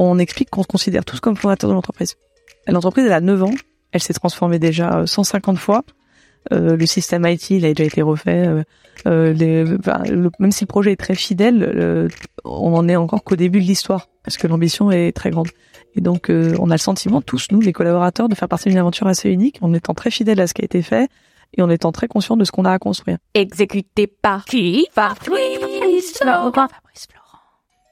On explique qu'on se considère tous comme fondateurs de l'entreprise. L'entreprise, elle a 9 ans, elle s'est transformée déjà euh, 150 fois. Euh, le système IT, il a déjà été refait. euh, euh, les- enfin, le- même si le projet est très fidèle, euh, on en est encore qu'au début de l'histoire, parce que l'ambition est très grande. Et donc, euh, on a le sentiment, tous nous, les collaborateurs, de faire partie d'une aventure assez unique, en étant très fidèles à ce qui a été fait et en étant très conscient de ce qu'on a à construire. Exécuté par qui? Par Fabrice Laurent.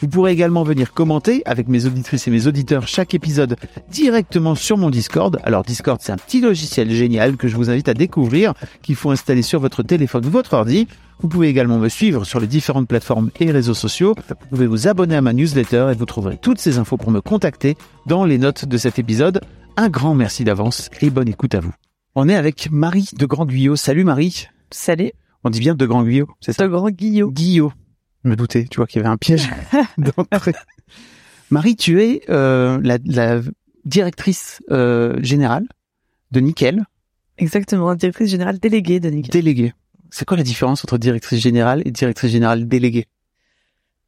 Vous pourrez également venir commenter avec mes auditrices et mes auditeurs chaque épisode directement sur mon Discord. Alors Discord, c'est un petit logiciel génial que je vous invite à découvrir, qu'il faut installer sur votre téléphone ou votre ordi. Vous pouvez également me suivre sur les différentes plateformes et réseaux sociaux. Vous pouvez vous abonner à ma newsletter et vous trouverez toutes ces infos pour me contacter dans les notes de cet épisode. Un grand merci d'avance et bonne écoute à vous. On est avec Marie de Grand Guyot. Salut Marie. Salut, On dit bien de Grand Guyot, c'est ça? De grand. Guillot. Je me doutais, tu vois qu'il y avait un piège d'entrée. Marie, tu es euh, la, la directrice euh, générale de Nickel, Exactement, directrice générale déléguée de Nickel. déléguée. C'est quoi la différence entre directrice générale et directrice générale déléguée?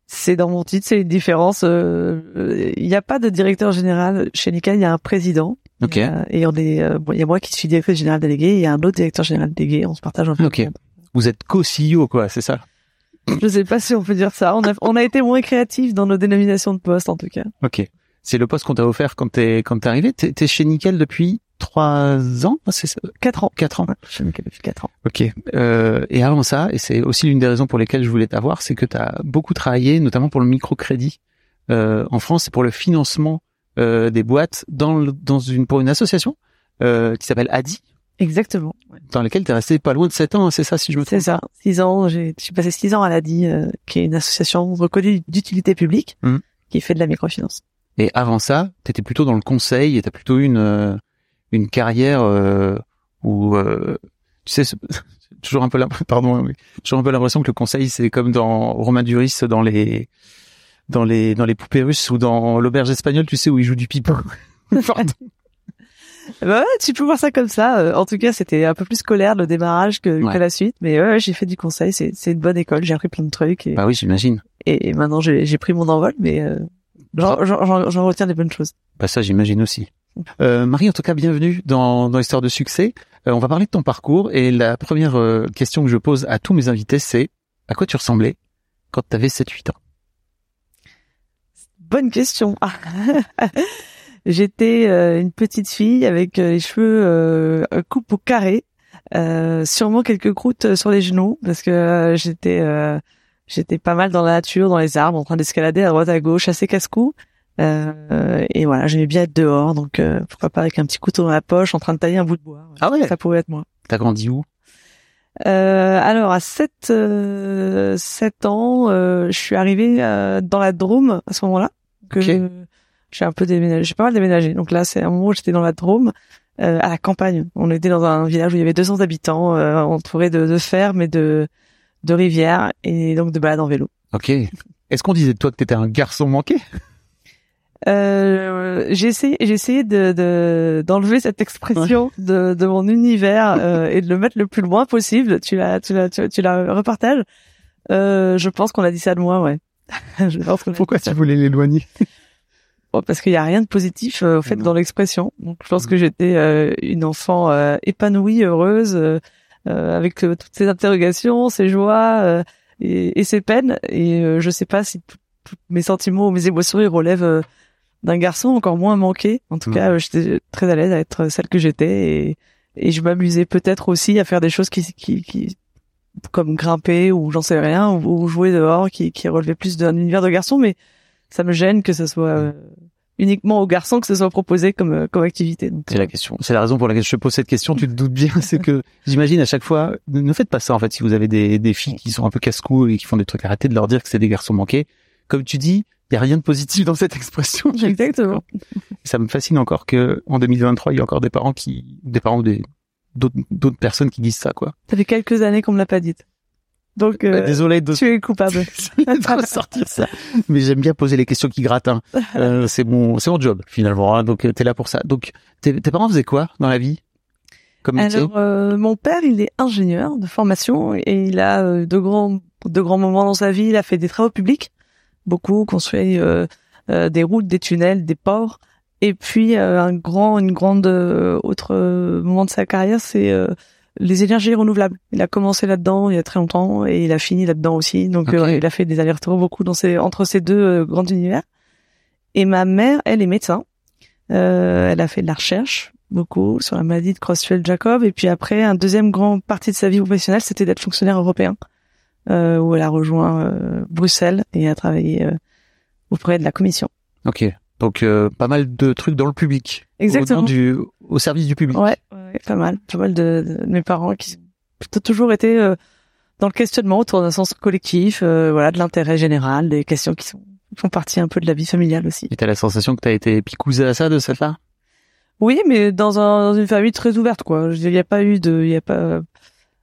C'est dans mon titre, c'est une différence. euh, euh, Il n'y a pas de directeur général chez Nickel, il y a un président. Ok. Euh, et on est, euh, bon, il y a moi qui suis directrice générale déléguée, et il y a un autre directeur général délégué. On se partage un peu. Ok. Vous êtes co-CEO, quoi, c'est ça? Je sais pas si on peut dire ça. On a, on a été moins créatifs dans nos dénominations de poste, en tout cas. Ok. C'est le poste qu'on t'a offert quand t'es quand t'es arrivé. T'es t'es chez Nickel depuis trois ans, c'est ça Quatre ans. Quatre ans. Chez Nickel depuis quatre ans. Ok. Euh, et avant ça, et c'est aussi l'une des raisons pour lesquelles je voulais t'avoir, c'est que tu as beaucoup travaillé, notamment pour le microcrédit euh, en France et pour le financement euh, des boîtes dans, le- dans une pour une association euh, qui s'appelle ADI, Exactement. dans laquelle tu es resté pas loin de 7 ans, hein, c'est ça si je me C'est trompe ça. Six ans. J'ai j'ai passé six ans à l'ADI, euh, qui est une association reconnue d'utilité publique, Mhm. qui fait de la microfinance. Et avant ça, tu étais plutôt dans le conseil et tu as plutôt eu une euh, une carrière euh, où euh, tu sais c'est c'est toujours un peu l'impression pardon mais toujours un peu l'impression que le conseil c'est comme dans Romain Duris dans les dans les dans les poupées russes ou dans l'auberge espagnole, tu sais où il joue du pipeau. Pardon. Bah ouais, tu peux voir ça comme ça. Euh, En tout cas, c'était un peu plus scolaire le démarrage que, Ouais. que la suite. Mais ouais, j'ai fait du conseil. C'est c'est une bonne école. J'ai appris plein de trucs et, bah oui, j'imagine. et, et maintenant j'ai j'ai pris mon envol. Mais euh, j'en- j'en j'en- j'en retiens des bonnes choses. Bah ça, j'imagine aussi. Euh, Marie, en tout cas, bienvenue dans, dans Histoire de succès. Euh, on va parler de ton parcours et la première euh, question que je pose à tous mes invités, c'est à quoi tu ressemblais quand tu avais 7-8 ans? Bonne question. J'étais euh, une petite fille avec euh, les cheveux euh, coupe au carré, euh, sûrement quelques croûtes sur les genoux parce que euh, j'étais euh, j'étais pas mal dans la nature, dans les arbres, en train d'escalader à droite à gauche, assez casse-cou. Euh, et voilà, j'aimais bien être dehors, donc euh, pourquoi pas avec un petit couteau dans la poche, en train de tailler un bout de bois. Ah ouais Ça pouvait être moi. T'as grandi où? Euh, alors à 7 euh, 7 ans, euh, je suis arrivée euh, dans la Drôme à ce moment-là que Ok. J'ai un peu déménagé, j'ai pas mal déménagé. Donc là, c'est un moment où j'étais dans la Drôme euh, à la campagne. On était dans un village où il y avait 200 habitants euh, entourés de, de fermes et de de rivières et donc de balades en vélo. Ok. Est-ce qu'on disait de toi que t'étais un garçon manqué? Euh, j'ai essayé, j'ai essayé de, de d'enlever cette expression de, de mon univers euh, et de le mettre le plus loin possible. Tu la, tu la, tu, tu la repartages. Euh, je pense qu'on a dit ça de moi, ouais. je pense Pourquoi tu voulais l'éloigner? Parce qu'il y a rien de positif euh, au fait Non. dans l'expression. Donc je pense que j'étais euh, une enfant euh, épanouie, heureuse, euh, euh, avec euh, toutes ces interrogations, ces joies euh, et, et ces peines. Et euh, je sais pas si tous mes sentiments ou mes émotions ils relèvent d'un garçon encore moins manqué. En tout Mhm. cas, euh, j'étais très à l'aise à être celle que j'étais et, et je m'amusais peut-être aussi à faire des choses qui, qui, qui comme grimper ou j'en sais rien ou, ou jouer dehors qui, qui relevaient plus d'un univers de garçon. Mais ça me gêne que ce soit euh, uniquement aux garçons que ce soit proposé comme euh, comme activité. C'est la question. C'est la raison pour laquelle je te pose cette question. Tu te doutes bien, c'est que j'imagine à chaque fois, ne faites pas ça en fait. Si vous avez des, des filles qui sont un peu casse-cou et qui font des trucs, arrêtez de leur dire que c'est des garçons manqués. Comme tu dis, il y a rien de positif dans cette expression. Exactement. Ça me fascine encore que en 2023, il y a encore des parents qui, des parents ou des d'autres d'autres personnes qui disent ça quoi. Ça fait quelques années qu'on me l'a pas dite. Donc euh, Désolé de tu es coupable. de ressortir ça. Mais j'aime bien poser les questions qui grattent. hein. Euh, c'est mon, c'est mon job finalement. hein. Donc euh, t'es là pour ça. Donc tes, tes parents faisaient quoi dans la vie Comme Alors, euh, mon père, il est ingénieur de formation et il a euh, de grands, de grands moments dans sa vie. Il a fait des travaux publics, beaucoup, construit euh, euh, des routes, des tunnels, des ports. Et puis euh, un grand, une grande euh, autre euh, moment de sa carrière, c'est euh, les énergies renouvelables. Il a commencé là-dedans il y a très longtemps et il a fini là-dedans aussi. Donc euh, il a fait des allers-retours beaucoup dans ces, entre ces deux euh, grands univers. Et ma mère, elle est médecin. Euh, elle a fait de la recherche beaucoup sur la maladie de Creutzfeldt-Jacob. Et puis après, un deuxième grand partie de sa vie professionnelle, c'était d'être fonctionnaire européen, euh, où elle a rejoint Bruxelles et a travaillé auprès de la Commission. Ok. Donc euh, pas mal de trucs dans le public. Exactement. Au, nom du, au service du public. Ouais, ouais, pas mal. Pas mal de, de mes parents qui ont plutôt toujours été euh, dans le questionnement autour d'un sens collectif, euh, voilà, de l'intérêt général, des questions qui sont font partie un peu de la vie familiale aussi. Et t'as la sensation que t'as été picousé à ça de cette là Oui, mais dans, un, dans une famille très ouverte, quoi. Il n'y a pas eu de, il y a pas,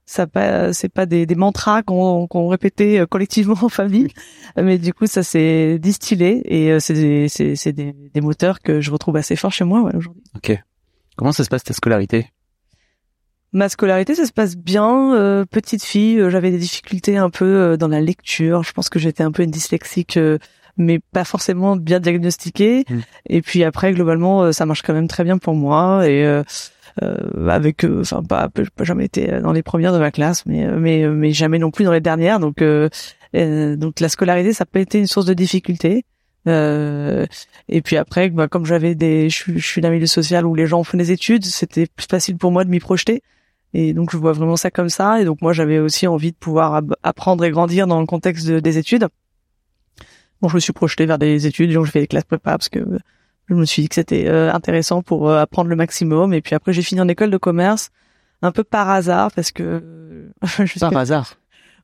ça pas, c'est pas des, des mantras qu'on qu'on répétait euh, collectivement en famille, mais du coup ça s'est distillé et euh, c'est des, c'est, c'est des, des moteurs que je retrouve assez forts chez moi ouais, aujourd'hui. Comment ça se passe ta scolarité? Ma scolarité, ça se passe bien. Euh, petite fille, euh, j'avais des difficultés un peu euh, dans la lecture. Je pense que j'étais un peu une dyslexique, mais pas forcément bien diagnostiquée. Mm. Et puis après, globalement, ça marche quand même très bien pour moi. Et avec, euh, enfin, pas, pas jamais été dans les premières de ma classe, mais euh, mais euh, mais jamais non plus dans les dernières. Donc euh, euh, donc la scolarité, ça pas été une source de difficulté. Euh, et puis après, bah, comme j'avais des, je je suis d'un milieu social où les gens font des études, c'était plus facile pour moi de m'y projeter. Et donc je vois vraiment ça comme ça. Et donc moi j'avais aussi envie de pouvoir apprendre et grandir dans le contexte de- des études. Bon, je me suis projeté vers des études, donc je fais des classes prépa parce que je me suis dit que c'était euh, intéressant pour euh, apprendre le maximum. Et puis après j'ai fini en école de commerce, un peu par hasard parce que jusqu'à- Par hasard.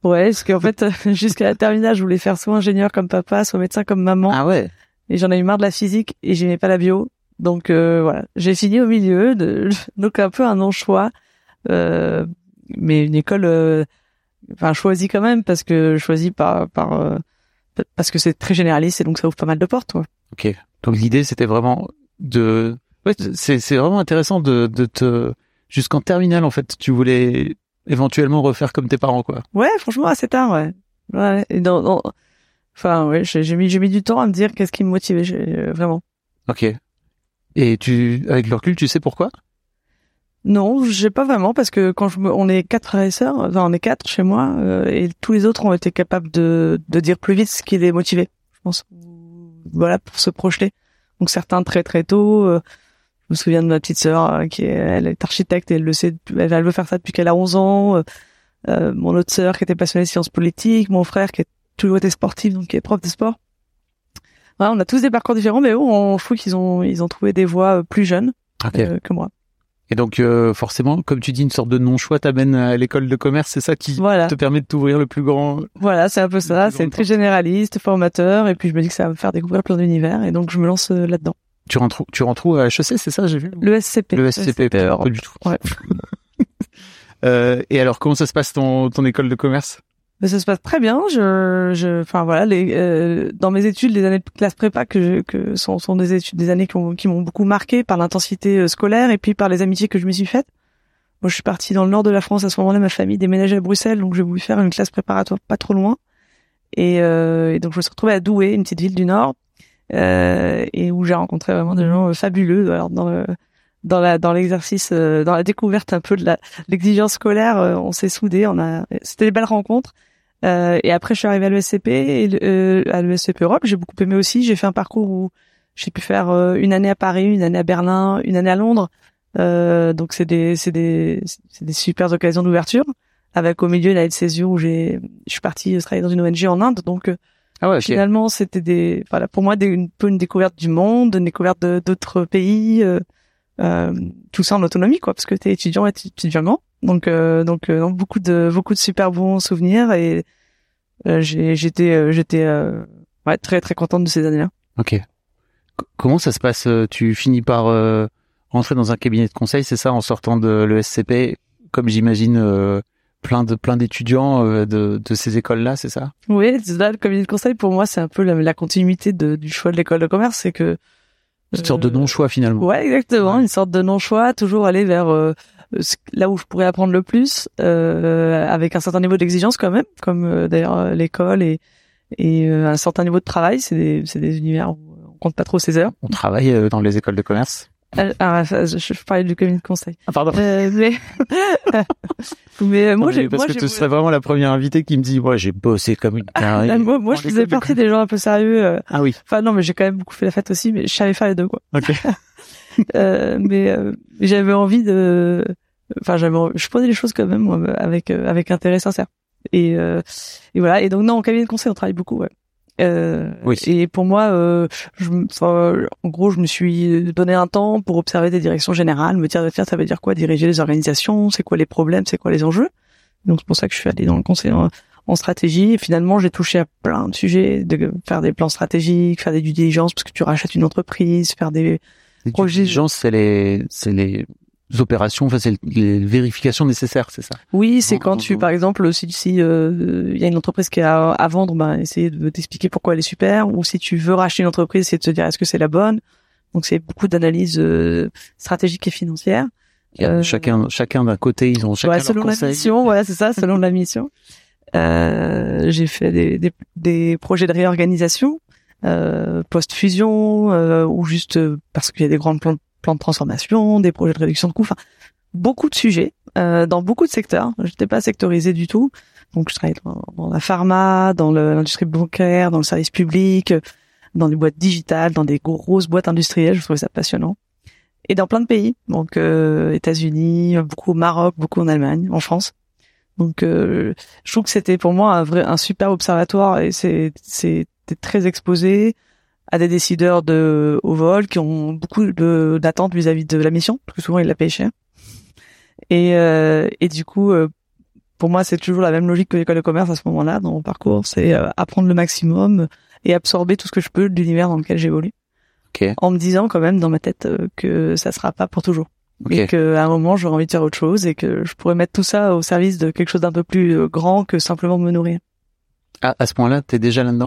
ouais, parce qu'en fait jusqu'à la terminale je voulais faire soit ingénieur comme papa, soit médecin comme maman Ah ouais. et j'en ai eu marre de la physique et j'aimais pas la bio. Donc euh, voilà, j'ai fini au milieu, de, donc un peu un non choix, euh, mais une école, euh, enfin choisie quand même parce que choisie par par euh, parce que c'est très généraliste et donc ça ouvre pas mal de portes. Ouais. Ok. Donc l'idée c'était vraiment de, ouais, c'est c'est vraiment intéressant de de te jusqu'en terminale en fait. Tu voulais éventuellement refaire comme tes parents quoi. ouais, franchement assez tard, ouais. Ouais. Et dans, dans- enfin ouais, j'ai mis j'ai mis du temps à me dire qu'est-ce qui me motivait euh, vraiment. Ok. Et tu, avec le recul, tu sais pourquoi? Non, j'ai pas vraiment parce que quand je me, on est quatre frères et sœurs, enfin on est quatre chez moi euh, et tous les autres ont été capables de de dire plus vite ce qui les motivait. Je pense, voilà, pour se projeter. Donc certains très très tôt. euh, je me souviens de ma petite sœur euh, qui est, elle est architecte et elle le sait, elle, elle veut faire ça depuis qu'elle a 11 ans. euh, euh, mon autre sœur qui était passionnée de sciences politiques, mon frère qui a toujours été sportif donc qui est prof de sport. Voilà, on a tous des parcours différents, mais eux, on, trouve qu'ils ont ils ont trouvé des voies euh, plus jeunes que moi. Et donc euh, forcément, comme tu dis, une sorte de non-choix t'amène à l'école de commerce, c'est ça qui Voilà. te permet de t'ouvrir le plus grand. Voilà, c'est un peu ça. C'est très généraliste, formateur, et puis je me dis que ça va me faire découvrir plein d'univers, et donc je me lance euh, là-dedans. Tu rentres tu rentres où à HEC, c'est ça, j'ai vu? Le SCP. Le SCP, pas du tout. Ouais. Euh, et alors, comment ça se passe ton, ton école de commerce? Mais ça se passe très bien. Je, je, enfin voilà, les, euh, dans mes études, les années de classe prépa que, je, que sont, sont des études, des années qui ont- qui m'ont beaucoup marqué par l'intensité euh, scolaire et puis par les amitiés que je me suis faites. Moi, je suis partie dans le nord de la France à ce moment-là. Ma famille déménageait à Bruxelles, donc j'ai voulu faire une classe préparatoire pas trop loin. Et, euh, et donc je me suis retrouvée à Douai, une petite ville du nord, euh, et où j'ai rencontré vraiment des gens euh, fabuleux. Alors dans le, dans la dans l'exercice, euh, dans la découverte un peu de l'exigence scolaire, on s'est soudés. On a, c'était des belles rencontres. Euh, et après, je suis arrivée à l'ESCP et euh, à l'ESCP Europe. J'ai beaucoup aimé aussi. J'ai fait un parcours où j'ai pu faire euh, une année à Paris, une année à Berlin, une année à Londres. Euh, donc c'est des c'est des c'est des super occasions d'ouverture. Avec au milieu une année de césure où j'ai je suis partie travailler dans une ONG en Inde. Donc euh, Ah ouais, finalement c'était des voilà pour moi des, une peu une découverte du monde, une découverte d'autres pays. Euh, euh, tout ça en autonomie quoi parce que t'es étudiant et étudiant donc euh, donc euh, beaucoup de beaucoup de super bons souvenirs et euh, j'ai j'étais euh, j'étais euh, ouais très très contente de ces années là Ok. C- comment ça se passe Tu finis par euh, rentrer dans un cabinet de conseil, c'est ça, en sortant de l'ESCP, comme j'imagine euh, plein de plein d'étudiants euh, de, de ces écoles-là, c'est ça? Oui là le cabinet de conseil pour moi c'est un peu la, la continuité de, du choix de l'école de commerce c'est que Une sorte de non-choix finalement. Ouais, exactement. Ouais. Une sorte de non-choix, toujours aller vers euh, là où je pourrais apprendre le plus, euh, avec un certain niveau d'exigence quand même, comme euh, d'ailleurs euh, l'école et, et euh, un certain niveau de travail. C'est des, c'est des univers où on compte pas trop ses heures. On travaille euh, dans les écoles de commerce? Euh, ah, je, je parlais du cabinet de conseil. Ah pardon. Euh, mais mais euh, moi, j'ai, parce moi, que tu serais vraiment la première invitée qui me dit, moi j'ai bossé comme une tarée. Ah, moi, moi, je faisais partie des gens un peu sérieux. euh. Ah oui. Enfin non, mais j'ai quand même beaucoup fait la fête aussi, mais je savais faire les deux quoi. Ok. Euh, mais euh, j'avais envie de enfin j'avais je prenais les choses quand même moi, avec euh, avec intérêt sincère. Et euh, et voilà. Et donc non en cabinet de conseil on travaille beaucoup ouais. Euh, Oui. et pour moi euh, je en gros je me suis donné un temps pour observer des directions générales me dire tiens ça veut dire quoi diriger les organisations c'est quoi les problèmes c'est quoi les enjeux? Donc c'est pour ça que je suis allée dans le conseil en, en stratégie. Et finalement j'ai touché à plein de sujets de faire des plans stratégiques faire des due diligence parce que tu rachètes une entreprise faire des Les Projet- diligences, c'est les, c'est les opérations, enfin c'est les vérifications nécessaires, c'est ça? Oui, c'est quand tu, par exemple, si si euh, il y a une entreprise qui a à vendre, ben essayer de t'expliquer pourquoi elle est super, ou si tu veux racheter une entreprise, c'est de te dire est-ce que c'est la bonne? Donc c'est beaucoup d'analyses euh, stratégiques et financières. Euh, chacun, chacun d'un côté, ils ont chacun Ouais, leur selon la conseil. mission, ouais, c'est ça, selon la mission. Euh, j'ai fait des, des, des projets de réorganisation, euh, post-fusion, euh, ou juste euh, parce qu'il y a des grands plans, de transformation, des projets de réduction de coûts, enfin, beaucoup de sujets, euh, dans beaucoup de secteurs. J'étais pas sectorisée du tout. Donc, je travaillais dans, la pharma, dans l'industrie bancaire, dans le service public, euh, dans des boîtes digitales, dans des grosses boîtes industrielles. Je trouvais ça passionnant. Et dans plein de pays. Donc, euh, États-Unis, beaucoup au Maroc, beaucoup en Allemagne, en France. Donc, euh, je trouve que c'était pour moi un vrai, un super observatoire et c'est, c'était très exposé à des décideurs de haut vol qui ont beaucoup d'attentes vis-à-vis de la mission, parce que souvent ils la payent cher. Et, euh, et du coup, euh, pour moi, c'est toujours la même logique que l'école de commerce à ce moment-là dans mon parcours, c'est euh, apprendre le maximum et absorber tout ce que je peux de l'univers dans lequel j'évolue, Ok. en me disant quand même dans ma tête euh, que ça sera pas pour toujours Ok. et qu'à un moment j'aurai envie de faire autre chose et que je pourrais mettre tout ça au service de quelque chose d'un peu plus grand que simplement me nourrir. Ah, à ce point-là, t'es déjà là-dedans?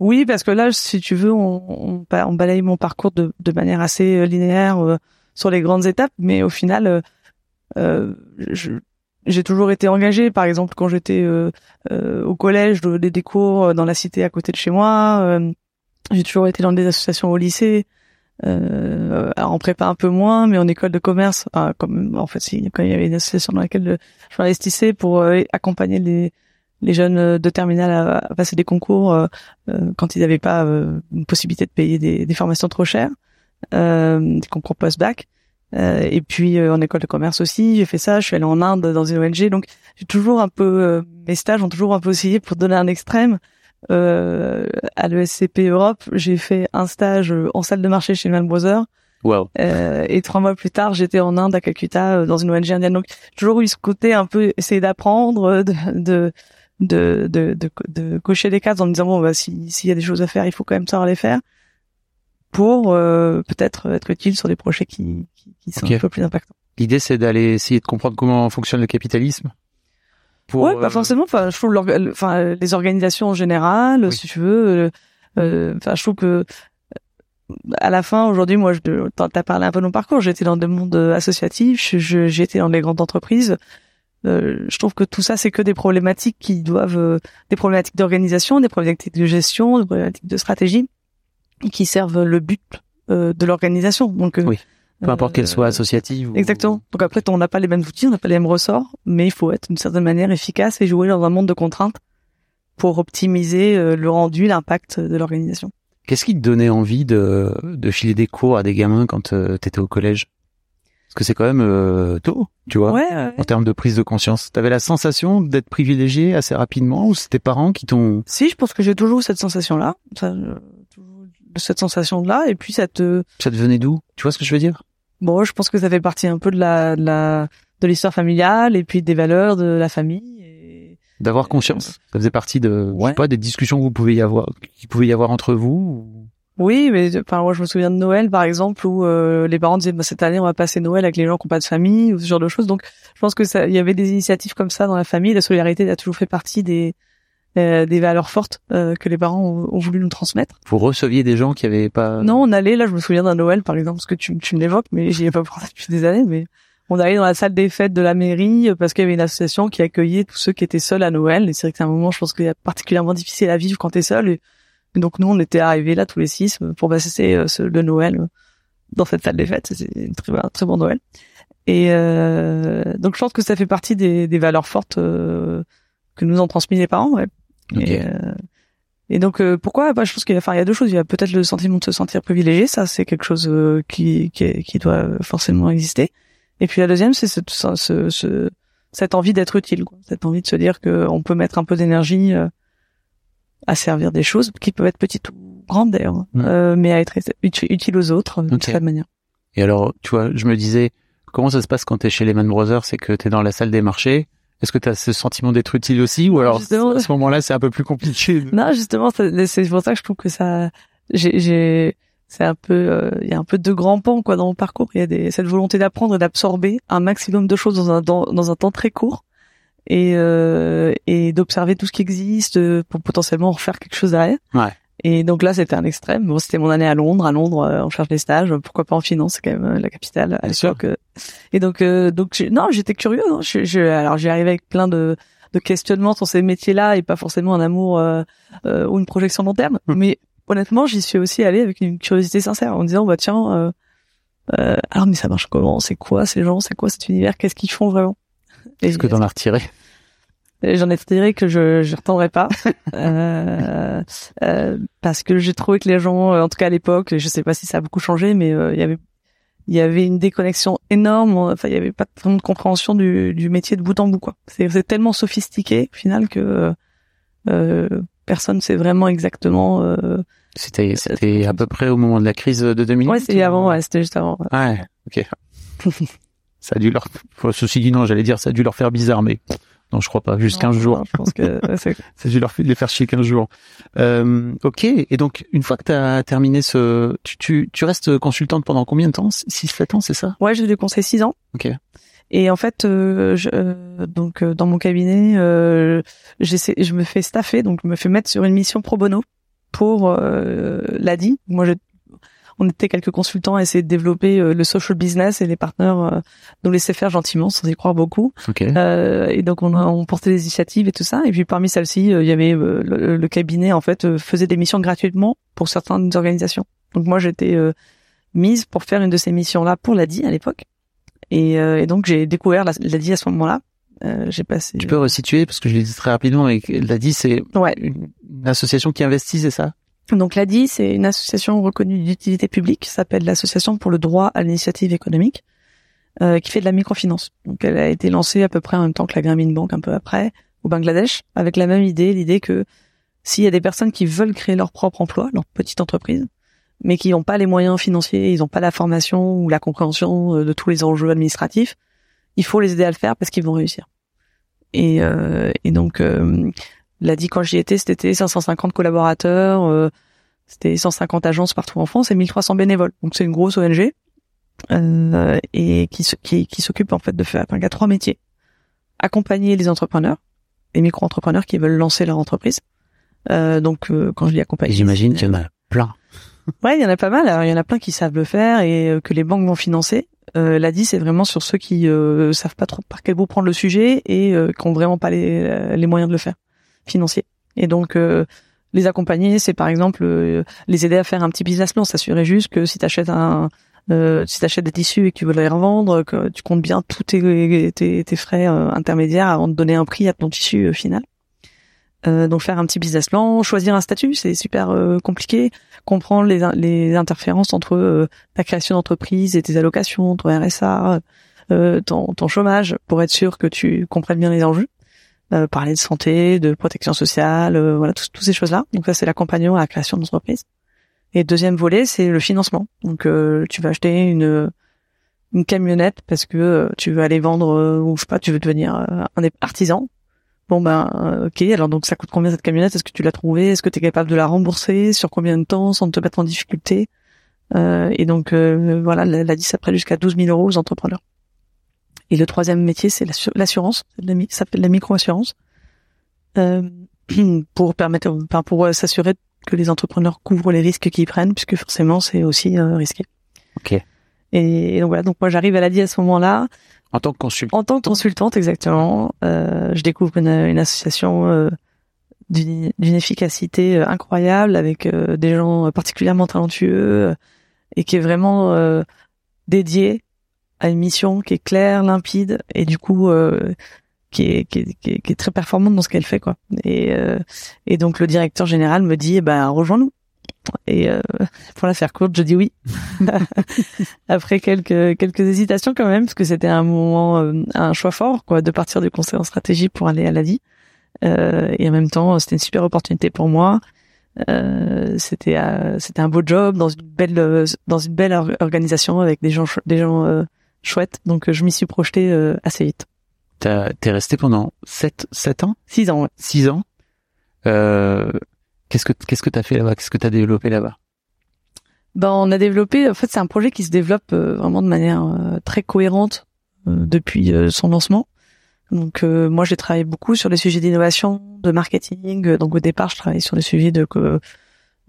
Oui, parce que là, si tu veux, on, on, on balaye mon parcours de, de manière assez euh, linéaire euh, sur les grandes étapes, mais au final, euh, euh, j'ai toujours été engagée. Par exemple, quand j'étais euh, au collège, donnais des cours dans la cité à côté de chez moi. J'ai toujours été dans des associations au lycée. Euh, alors en prépa un peu moins, mais en école de commerce, enfin, comme en fait, quand il y avait une association dans laquelle je m'investissais pour accompagner les les jeunes de terminale à, à passer des concours euh, euh quand ils n'avaient pas euh, une possibilité de payer des, des formations trop chères, des concours post-bac. et puis en école de commerce aussi, j'ai fait ça. Je suis allée en Inde dans une ONG, donc j'ai toujours un peu mes stages ont toujours un peu oscillé pour donner un extrême euh, à l'ESCP Europe, j'ai fait un stage en salle de marché chez Man Brothers. Wow. Euh, et trois mois plus tard, j'étais en Inde à Calcutta euh, dans une ONG indienne. Donc, toujours eu ce côté un peu essayer d'apprendre, de de, de de, de, de, cocher les cases en me disant bon, bah, s'il y a des choses à faire, il faut quand même savoir les faire pour euh, peut-être être utile sur des projets qui, qui, qui sont un peu plus impactants. L'idée, c'est d'aller essayer de comprendre comment fonctionne le capitalisme pour, ouais, pas euh, forcément. Enfin, je trouve enfin les organisations en général, si tu veux. Euh, enfin, je trouve que à la fin, aujourd'hui, moi, je t'as parlé un peu de mon parcours. J'étais dans le monde associatif, j'étais dans les grandes entreprises. Euh, je trouve que tout ça, c'est que des problématiques qui doivent, des problématiques d'organisation, des problématiques de gestion, des problématiques de stratégie, qui servent le but de l'organisation. Donc, oui. Peu importe qu'elle soit associative. Exactement. Donc après, on n'a pas les mêmes outils, on n'a pas les mêmes ressorts, mais il faut être d'une certaine manière efficace et jouer dans un monde de contraintes pour optimiser euh, le rendu, l'impact de l'organisation. Qu'est-ce qui te donnait envie de, de filer des cours à des gamins quand euh, tu étais au collège? Parce que c'est quand même euh, tôt, tu vois, en termes de prise de conscience. T'avais la sensation d'être privilégié assez rapidement ou c'était tes parents qui t'ont... Si, je pense que j'ai toujours cette sensation-là. Ça, cette sensation-là, et puis ça te... Ça te venait d'où? Tu vois ce que je veux dire? Bon, je pense que ça fait partie un peu de la de la de l'histoire familiale et puis des valeurs de la famille. Et... D'avoir conscience. Ça faisait partie de, je sais pas, des discussions que vous pouvez y avoir, qui pouvaient y avoir entre vous. Oui, mais enfin moi je me souviens de Noël par exemple où euh, les parents disaient bah, cette année on va passer Noël avec les gens qui n'ont pas de famille ou ce genre de choses. Donc je pense que ça, il y avait des initiatives comme ça dans la famille. La solidarité a toujours fait partie des euh, des valeurs fortes euh, que les parents ont, voulu nous transmettre. Vous receviez des gens qui avaient pas. Non, on allait là. Je me souviens d'un Noël par exemple, parce que tu, tu me l'évoques, mais j'y ai pas pensé depuis des années. Mais on allait dans la salle des fêtes de la mairie euh, parce qu'il y avait une association qui accueillait tous ceux qui étaient seuls à Noël. Et c'est vrai que c'est un moment, je pense, qu'il est particulièrement difficile à vivre quand t'es seul. Et, donc nous, on était arrivés là tous les six pour passer ce, le Noël dans cette salle des fêtes. C'est un très, très bon Noël. Et euh, donc je pense que ça fait partie des, des valeurs fortes que nous ont transmis les parents. Ouais. Et, euh, et, donc euh, pourquoi? Bah, Je pense qu'il y a, enfin, il y a deux choses. Il y a peut-être le sentiment de se sentir privilégié, ça c'est quelque chose euh, qui, qui, qui, doit forcément exister. Et puis la deuxième, c'est ce, ce, ce, cette envie d'être utile, quoi. cette envie de se dire qu'on peut mettre un peu d'énergie à servir des choses qui peuvent être petites ou grandes d'ailleurs, mmh. mais à être utile aux autres de cette manière. Et alors, tu vois, je me disais, comment ça se passe quand tu es chez Lehman Brothers C'est que tu es dans la salle des marchés, est-ce que tu as ce sentiment d'être utile aussi ou alors à ce moment-là c'est un peu plus compliqué Non, justement, c'est pour ça que je trouve que ça, j'ai, c'est un peu, euh, il y a un peu de grands pans quoi dans mon parcours. Il y a des, cette volonté d'apprendre et d'absorber un maximum de choses dans un dans, dans un temps très court et euh, et d'observer tout ce qui existe pour potentiellement en refaire quelque chose derrière. Ouais. Et donc là, c'était un extrême. Bon, c'était mon année à Londres. À Londres, euh, on cherche des stages. Pourquoi pas en finance, c'est quand même euh, la capitale à l'époque. Et donc, euh, donc non, j'étais curieux. Hein. Je, je, alors, j'ai arrivé avec plein de, de questionnements sur ces métiers-là et pas forcément un amour ou une projection long terme. Hum. Mais honnêtement, j'y suis aussi allé avec une curiosité sincère, en disant bah tiens, alors mais ça marche comment? C'est quoi ces gens? C'est quoi cet univers? Qu'est-ce qu'ils font vraiment? Est-ce que t'en as retiré? J'en ai tiré que je je retendrai pas euh, euh, parce que j'ai trouvé que les gens, en tout cas à l'époque, je sais pas si ça a beaucoup changé, mais euh, il y avait il y avait une déconnexion énorme. Enfin, il y avait pas de compréhension du, du métier de bout en bout quoi. C'est tellement sophistiqué au final que euh, personne sait vraiment exactement. Euh, c'était c'était à peu près au moment de la crise de 2008. Ouais, c'était avant. Ouais, c'était juste avant. Ouais, ok. ça a dû leur. Ceci dit non, j'allais dire ça a dû leur faire bizarre, mais non, je crois pas. Juste 15 jours. je pense que c'est dû leur les faire chier 15 jours. Euh, ok. Et donc, une fois que tu as terminé ce, tu, tu, tu restes consultante pendant combien de temps? 6-7 ans, c'est ça? Ouais, j'ai du conseil 6 ans. Ok. Et en fait, euh, je, euh, donc euh, dans mon cabinet, euh, j'essaie, je me fais staffer, donc je me fais mettre sur une mission pro bono pour l'ADI. Moi, je, on était quelques consultants à essayer de développer euh, le social business et les partenaires euh, nous laissaient faire gentiment sans y croire beaucoup. Ok. Euh, et donc on, a, on portait des initiatives et tout ça. Et puis parmi celles-ci, il y avait euh, le, le cabinet en fait euh, faisait des missions gratuitement pour certaines organisations. Donc moi j'étais euh, mise pour faire une de ces missions-là pour l'ADI à l'époque. Et, euh, et donc j'ai découvert la- l'ADI à ce moment-là. Euh, j'ai passé. Tu peux resituer parce que je l'ai dit très rapidement mais l'a dit c'est Ouais. une association qui investit c'est ça? Donc l'ADI, c'est une association reconnue d'utilité publique, s'appelle l'Association pour le droit à l'initiative économique, euh, qui fait de la microfinance. Donc elle a été lancée à peu près en même temps que la Grameen Bank, un peu après, au Bangladesh, avec la même idée, l'idée que s'il y a des personnes qui veulent créer leur propre emploi, leur petite entreprise, mais qui n'ont pas les moyens financiers, ils n'ont pas la formation ou la compréhension euh, de tous les enjeux administratifs, il faut les aider à le faire parce qu'ils vont réussir. Et, euh, et donc, euh, l'ADI, quand j'y étais, c'était 550 collaborateurs, euh, c'était 150 agences partout en France et 1300 bénévoles. Donc c'est une grosse ONG euh, et qui, qui, qui s'occupe en fait de faire, enfin, il y a trois métiers. Accompagner les entrepreneurs, les micro-entrepreneurs qui veulent lancer leur entreprise. Euh, donc euh, quand je dis accompagner, J'imagine qu'il y en a plein. Ouais, il y en a pas mal. Alors, il y en a plein qui savent le faire et euh, que les banques vont financer. Euh, L'ADI, c'est vraiment sur ceux qui euh, savent pas trop par quel bout prendre le sujet et euh, qui ont vraiment pas les, euh, les moyens de le faire, financiers. Et donc, euh, les accompagner, c'est par exemple euh, les aider à faire un petit business plan, s'assurer juste que si tu achètes un euh, si t'achètes des tissus et que tu veux les revendre, que tu comptes bien tous tes, tes, tes frais euh, intermédiaires avant de donner un prix à ton tissu euh, final. Donc faire un petit business plan, choisir un statut, c'est super compliqué. Comprendre les, les interférences entre ta création d'entreprise et tes allocations, ton RSA, ton, ton chômage, pour être sûr que tu comprennes bien les enjeux. Euh, parler de santé, de protection sociale, euh, voilà, toutes ces choses-là. Donc ça, c'est l'accompagnement à la création d'entreprise. Et deuxième volet, c'est le financement. Donc euh, tu vas acheter une une camionnette parce que euh, tu veux aller vendre euh, ou je sais pas, tu veux devenir euh, un artisan. Bon ben ok, alors donc ça coûte combien cette camionnette? Est-ce que tu l'as trouvée? Est-ce que tu es capable de la rembourser? Sur combien de temps? Sans te mettre en difficulté? Et donc voilà, la, la 10 ça prête jusqu'à 12 000 euros aux entrepreneurs. Et le troisième métier, c'est l'assu- l'assurance. La Ça s'appelle la micro-assurance. Euh, pour permettre, enfin, pour euh, s'assurer que les entrepreneurs couvrent les risques qu'ils prennent, puisque forcément c'est aussi euh, risqué. Ok. Et, et donc voilà, donc moi j'arrive à la DI à ce moment-là. En tant que consultant. En tant que consultante, exactement, euh, je découvre une, une association euh, d'une efficacité incroyable avec des gens particulièrement talentueux et qui est vraiment dédiée à une mission qui est claire, limpide et du coup euh, qui, est, qui, est, qui, est, qui est très performante dans ce qu'elle fait quoi. Et, euh, et donc le directeur général me dit eh ben rejoins-nous. Et euh, pour la faire courte, je dis oui. Après quelques quelques hésitations quand même, parce que c'était un moment, euh, un choix fort, quoi, de partir du conseil en stratégie pour aller à l'ADI. Euh, et en même temps, c'était une super opportunité pour moi. Euh, c'était euh, c'était un beau job dans une belle euh, dans une belle or- organisation avec des gens des gens chouettes. Donc euh, je m'y suis projetée euh, assez vite. T'es resté pendant 7, 7 ans? Six ans. Ouais. 6 ans? Euh, Qu'est-ce que qu'est-ce que t'as fait là-bas? Qu'est-ce que t'as développé là-bas? Ben on a développé. En fait, c'est un projet qui se développe euh, vraiment de manière euh, très cohérente euh, depuis euh, son lancement. Donc euh, moi j'ai travaillé beaucoup sur les sujets d'innovation, de marketing. Donc au départ je travaillais sur les sujets de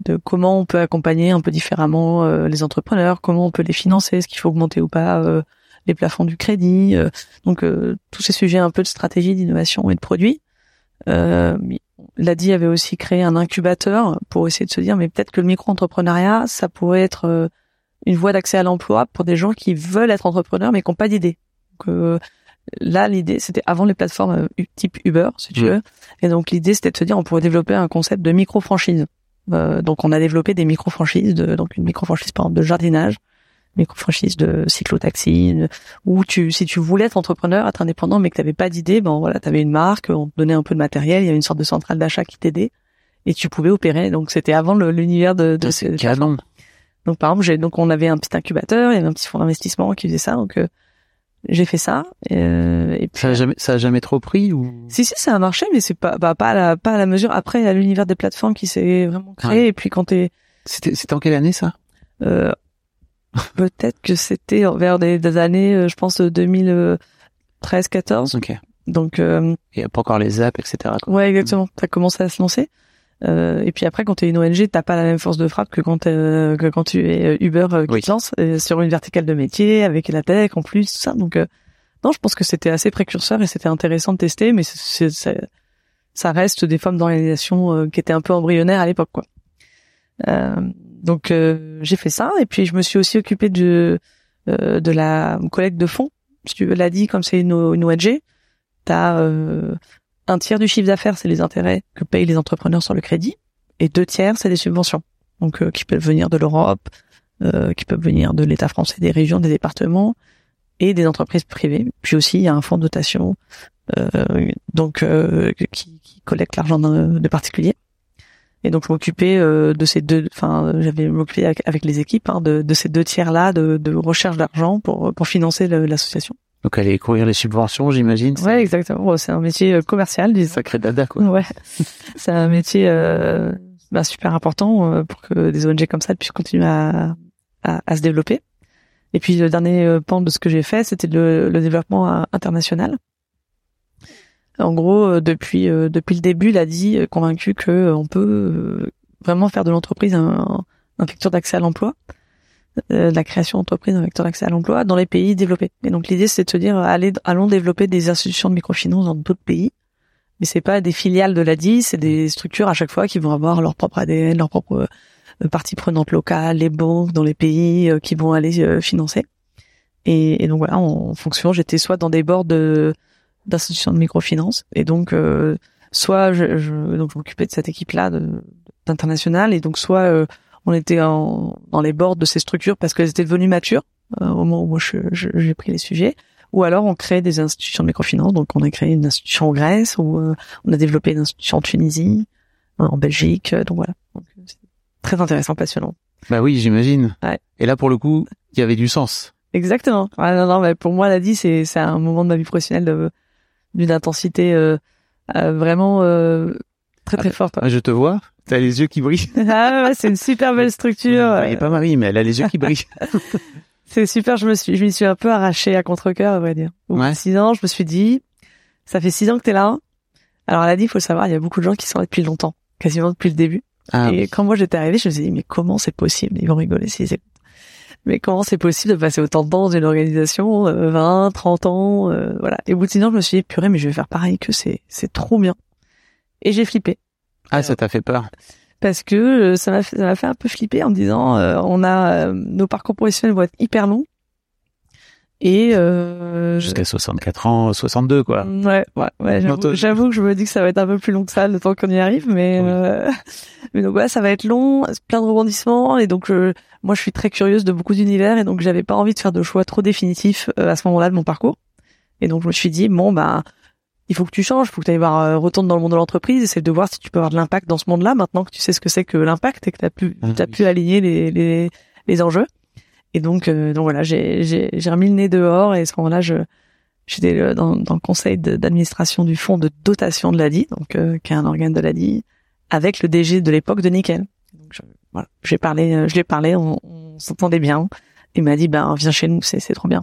de comment on peut accompagner un peu différemment euh, les entrepreneurs, comment on peut les financer, est-ce qu'il faut augmenter ou pas les plafonds du crédit. euh, donc euh, tous ces sujets un peu de stratégie d'innovation et de produits. Euh, L'ADI avait aussi créé un incubateur pour essayer de se dire mais peut-être que le micro-entrepreneuriat ça pourrait être euh, une voie d'accès à l'emploi pour des gens qui veulent être entrepreneurs mais qui n'ont pas d'idée. Euh, là, l'idée, c'était avant les plateformes euh, type Uber, si tu Mm. veux. Et donc, l'idée, c'était de se dire, on pourrait développer un concept de micro-franchise. Euh, donc, on a développé des micro-franchises, de, donc une micro-franchise, par exemple, de jardinage, micro-franchise de cyclotaxi, où tu, si tu voulais être entrepreneur, être indépendant, mais que tu n'avais pas d'idée, ben voilà, tu avais une marque, on te donnait un peu de matériel, il y avait une sorte de centrale d'achat qui t'aidait, et tu pouvais opérer. Donc, c'était avant l'univers de, de, ces- canon. donc par exemple, j'ai donc on avait un petit incubateur, il y avait un petit fonds d'investissement qui faisait ça, donc euh, j'ai fait ça. euh, et puis, Ça a jamais ça a jamais trop pris ou? Si si, ça a marché, mais c'est pas bah, pas à la pas à la mesure. Après, il y a l'univers des plateformes qui s'est vraiment créé, Ouais. et puis quand t'es C'était c'était en quelle année ça? Euh, peut-être que c'était vers des, des années, euh, je pense 2013-14. Ok. Donc euh, Il y a pas encore les apps etc. quoi. ouais, exactement. Ça commençait à se lancer. Euh, et puis après, quand tu es une ONG, t'as pas la même force de frappe que quand, euh, que quand tu es euh, Uber qui Oui. te lance sur une verticale de métier avec la tech en plus, tout ça. Donc euh, non, je pense que c'était assez précurseur et c'était intéressant de tester, mais c'est, ça reste des formes d'organisation qui étaient un peu embryonnaires à l'époque, quoi. Euh, donc euh, j'ai fait ça et puis je me suis aussi occupé de euh, de la collecte de fonds. Si tu l'as dit, comme c'est une, une ONG, t'as euh, un tiers du chiffre d'affaires, c'est les intérêts que payent les entrepreneurs sur le crédit, et deux tiers, c'est des subventions. Donc euh, qui peuvent venir de l'Europe, euh, qui peuvent venir de l'État français, des régions, des départements et des entreprises privées. Puis aussi, il y a un fonds de dotation euh, donc euh, qui, qui collecte l'argent de particuliers. Et donc je m'occupais euh, de ces deux, enfin j'avais m'occupé avec, avec les équipes hein, de, de ces deux tiers là de, de recherche d'argent pour pour financer l'association. Donc aller courir les subventions, j'imagine. Ouais, exactement. C'est un métier euh, commercial, disons. Sacré dada, quoi. Ouais, c'est un métier euh, bah, super important euh, pour que des ONG comme ça puissent continuer à, à, à se développer. Et puis le dernier pan de ce que j'ai fait, c'était le, le développement international. En gros, euh, depuis euh, depuis le début, il a dit euh, convaincu que on peut vraiment faire de l'entreprise un, un vecteur d'accès à l'emploi, de la création d'entreprise un vecteur d'accès à l'emploi dans les pays développés. Et donc l'idée, c'est de se dire allez, allons développer des institutions de microfinance dans d'autres pays mais c'est pas des filiales de l'ADI, c'est des structures à chaque fois qui vont avoir leur propre ADN, leur propre partie prenante locale, les banques dans les pays qui vont aller financer. Et, et donc voilà, en fonction, j'étais soit dans des boards de d'institutions de microfinance, et donc euh, soit je, je donc je m'occupais de cette équipe-là d'international, et donc soit euh, on était en, dans les boards de ces structures parce qu'elles étaient devenues matures euh, au moment où j'ai pris les sujets ou alors on crée des institutions de microfinance. Donc on a créé une institution en Grèce, ou euh, on a développé une institution en Tunisie, euh, en Belgique. euh, donc voilà, Donc, c'est très intéressant, passionnant. Bah oui, j'imagine. Ouais. Et là, pour le coup, il y avait du sens. Exactement. Ah, non, non, mais pour moi, l'a dit, c'est c'est un moment de ma vie professionnelle de- d'une intensité euh, euh, vraiment euh, très très forte. Ah, Je te vois, t'as les yeux qui brillent. ah, ouais, c'est une super belle structure. Elle est pas Marie, mais elle a les yeux qui brillent. C'est super, je me suis, je m'y suis un peu arraché à contre-cœur, à vrai dire. Au Ouais. six ans, je me suis dit, ça fait six ans que t'es là. Alors, elle a dit, il faut le savoir, il y a beaucoup de gens qui sont là depuis longtemps, quasiment depuis le début. Ah, et oui. quand moi j'étais arrivée, je me suis dit, mais comment c'est possible? Ils vont rigoler s'ils écoutent. Mais comment c'est possible de passer autant de temps dans une organisation, euh, 20, 30 ans, euh, voilà. Et au bout de six ans, je me suis dit, purée, mais je vais faire pareil que c'est, c'est trop bien. Et j'ai flippé. ah, ça t'a fait peur. Parce que euh, ça m'a fait, ça m'a fait un peu flipper en me disant, euh, on a, euh, nos parcours professionnels vont être hyper longs. Et euh, Jusqu'à 64 ans, 62, quoi. Ouais, ouais, ouais. J'avoue, que je me dis que ça va être un peu plus long que ça le temps qu'on y arrive, mais Oui. euh, mais donc voilà, ça va être long, plein de rebondissements, et donc je, moi je suis très curieuse de beaucoup d'univers, et donc j'avais pas envie de faire de choix trop définitifs euh, à ce moment-là de mon parcours, et donc je me suis dit bon bah il faut que tu changes, il faut que tu ailles voir, euh, retourne dans le monde de l'entreprise, essaie de voir si tu peux avoir de l'impact dans ce monde-là maintenant que tu sais ce que c'est que l'impact et que t'as pu Ah, oui. pu aligner les les, les enjeux. Et donc, euh, donc voilà, j'ai remis le nez dehors et à ce moment-là, j'étais euh, dans, dans le conseil d'administration du fonds de dotation de l'ADI, donc euh, qui est un organe de l'ADI, avec le DG de l'époque de Nickel. Donc je, voilà, j'ai parlé, euh, je lui ai parlé, on, on s'entendait bien. Il m'a dit ben viens chez nous, c'est trop bien.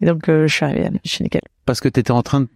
Et donc euh, je suis arrivée chez Nickel. Parce que t'étais en train de...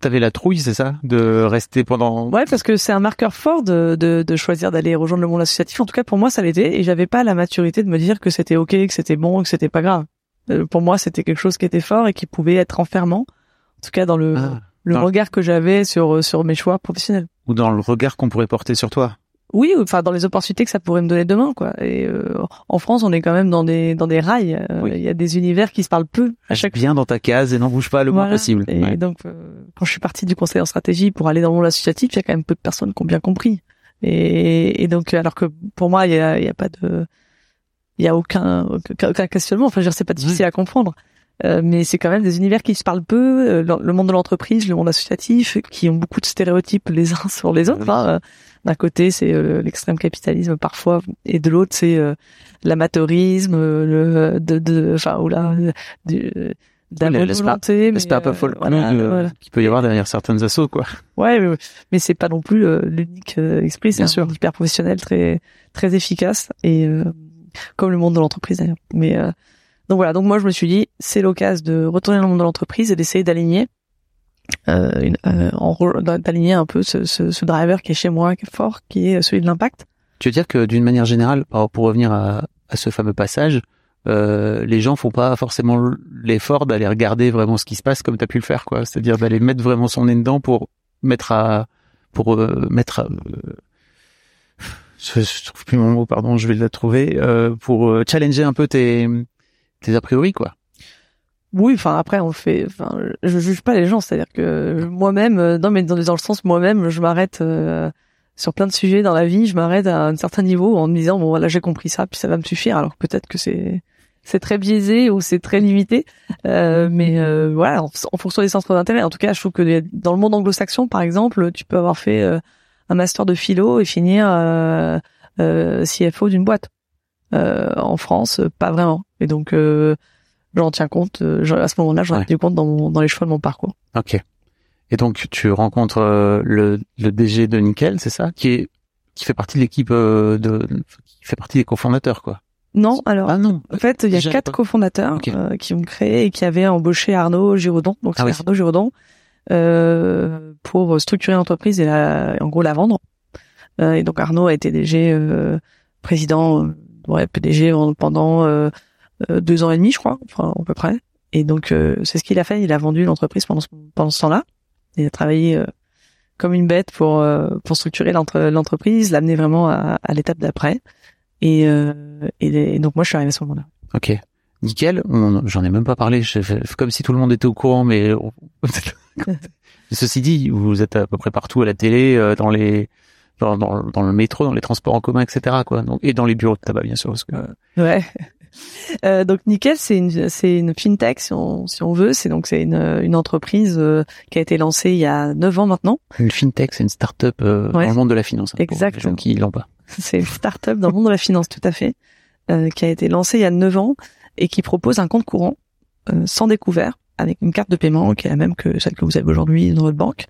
T'avais la trouille, c'est ça De rester pendant... Ouais, parce que c'est un marqueur fort de, de, de choisir d'aller rejoindre le monde associatif. En tout cas, pour moi, ça l'était. Et j'avais pas la maturité de me dire que c'était ok, que c'était bon, que c'était pas grave. Euh, pour moi, c'était quelque chose qui était fort et qui pouvait être enfermant. En tout cas, dans le, Ah, le dans- regard que j'avais sur, sur mes choix professionnels. ou dans le regard qu'on pourrait porter sur toi. Oui, ou- enfin, dans les opportunités que ça pourrait me donner demain, quoi. Et euh, en France, on est quand même dans des, dans des rails. Euh, Oui. Il y a des univers qui se parlent peu à Reste chaque bien dans ta case et n'en bouge pas le moins possible. Et Ouais. donc, euh, quand je suis partie du conseil en stratégie pour aller dans le monde associatif, il y a quand même peu de personnes qui ont bien compris. Et, et donc, alors que pour moi, il y a, il y a pas de, il y a aucun, aucun, aucun questionnement. Enfin, je veux dire, c'est pas difficile à comprendre. Euh, mais c'est quand même des univers qui se parlent peu, euh, le le monde de l'entreprise, le monde associatif, qui ont beaucoup de stéréotypes les uns sur les autres. hein. D'un côté, c'est euh, l'extrême capitalisme parfois, et de l'autre, c'est euh, l'amateurisme, euh, le, de, de, enfin, ou là, du, Le- l'esprit- volonté, mais, C'est pas un peu euh, folle voilà, voilà. qu'il peut y avoir derrière certaines assos, quoi. Ouais, mais, mais c'est pas non plus l'unique esprit. C'est sûr. hyper professionnel, très très efficace et euh, comme le monde de l'entreprise d'ailleurs. Mais euh, donc voilà. Donc moi je me suis dit c'est l'occasion de retourner dans le monde de l'entreprise et d'essayer d'aligner euh, euh, en d'aligner un peu ce, ce, ce driver qui est chez moi, qui est fort, qui est celui de l'impact. Tu veux dire que d'une manière générale, pour revenir à, à ce fameux passage, euh, les gens font pas forcément l'effort d'aller regarder vraiment ce qui se passe comme tu as pu le faire, quoi. C'est-à-dire d'aller mettre vraiment son nez dedans pour mettre à, pour euh, mettre à, euh, je, je trouve plus mon mot, pardon, je vais le trouver, euh, pour challenger un peu tes, tes a priori, quoi. Oui, enfin après on fait, enfin je juge pas les gens, c'est-à-dire que moi-même, euh, non mais dans, dans le sens moi-même, je m'arrête euh, sur plein de sujets dans la vie, je m'arrête à un certain niveau en me disant bon voilà j'ai compris ça, puis ça va me suffire. Alors peut-être que c'est c'est très biaisé ou c'est très limité, euh, mais euh, voilà en, fonction des centres d'intérêt. En tout cas, je trouve que dans le monde anglo-saxon, par exemple, tu peux avoir fait euh, un master de philo et finir euh, CFO d'une boîte. En France, pas vraiment. Et donc j'en tiens compte. euh, à ce moment-là, j'en ai Ouais. tenu compte dans, mon, dans les choix de mon parcours. Ok. Et donc tu rencontres euh, le, le DG de Nickel, c'est ça, qui est qui fait partie de l'équipe euh, de, qui fait partie des cofondateurs, quoi. Non, alors. Ah non. En fait, il y a quatre cofondateurs euh, qui ont créé et qui avaient embauché Arnaud Giraudon. Donc Ah c'est oui. Arnaud Giraudon euh, pour structurer l'entreprise et la, en gros la vendre. Euh, et donc Arnaud a été DG, président, ouais, PDG pendant deux ans et demi, je crois, enfin à peu près. Et donc euh, c'est ce qu'il a fait. Il a vendu l'entreprise pendant ce, pendant ce temps-là. Il a travaillé euh, comme une bête pour euh, pour structurer l'entre- l'entreprise, l'amener vraiment à, à l'étape d'après. Et, euh, et, et donc moi je suis arrivé à ce moment-là. Ok. Nickel. On- J'en ai même pas parlé. Je fais comme si tout le monde était au courant, mais ceci dit, vous êtes à peu près partout à la télé, euh, dans les dans, dans, dans le métro, dans les transports en commun, etc. Quoi. Donc, et dans les bureaux de tabac, bien sûr. Parce que, Ouais. Euh, donc Nickel, c'est une c'est une fintech si on si on veut. C'est donc c'est une une entreprise euh, qui a été lancée il y a neuf ans maintenant. une fintech, c'est une start-up euh, dans le monde de la finance. hein, pour les Exactement. gens qui l'ont pas. C'est une start-up dans le monde de la finance, tout à fait, euh, qui a été lancée il y a neuf ans et qui propose un compte courant euh, sans découvert avec une carte de paiement qui est la même que celle que vous avez aujourd'hui dans votre banque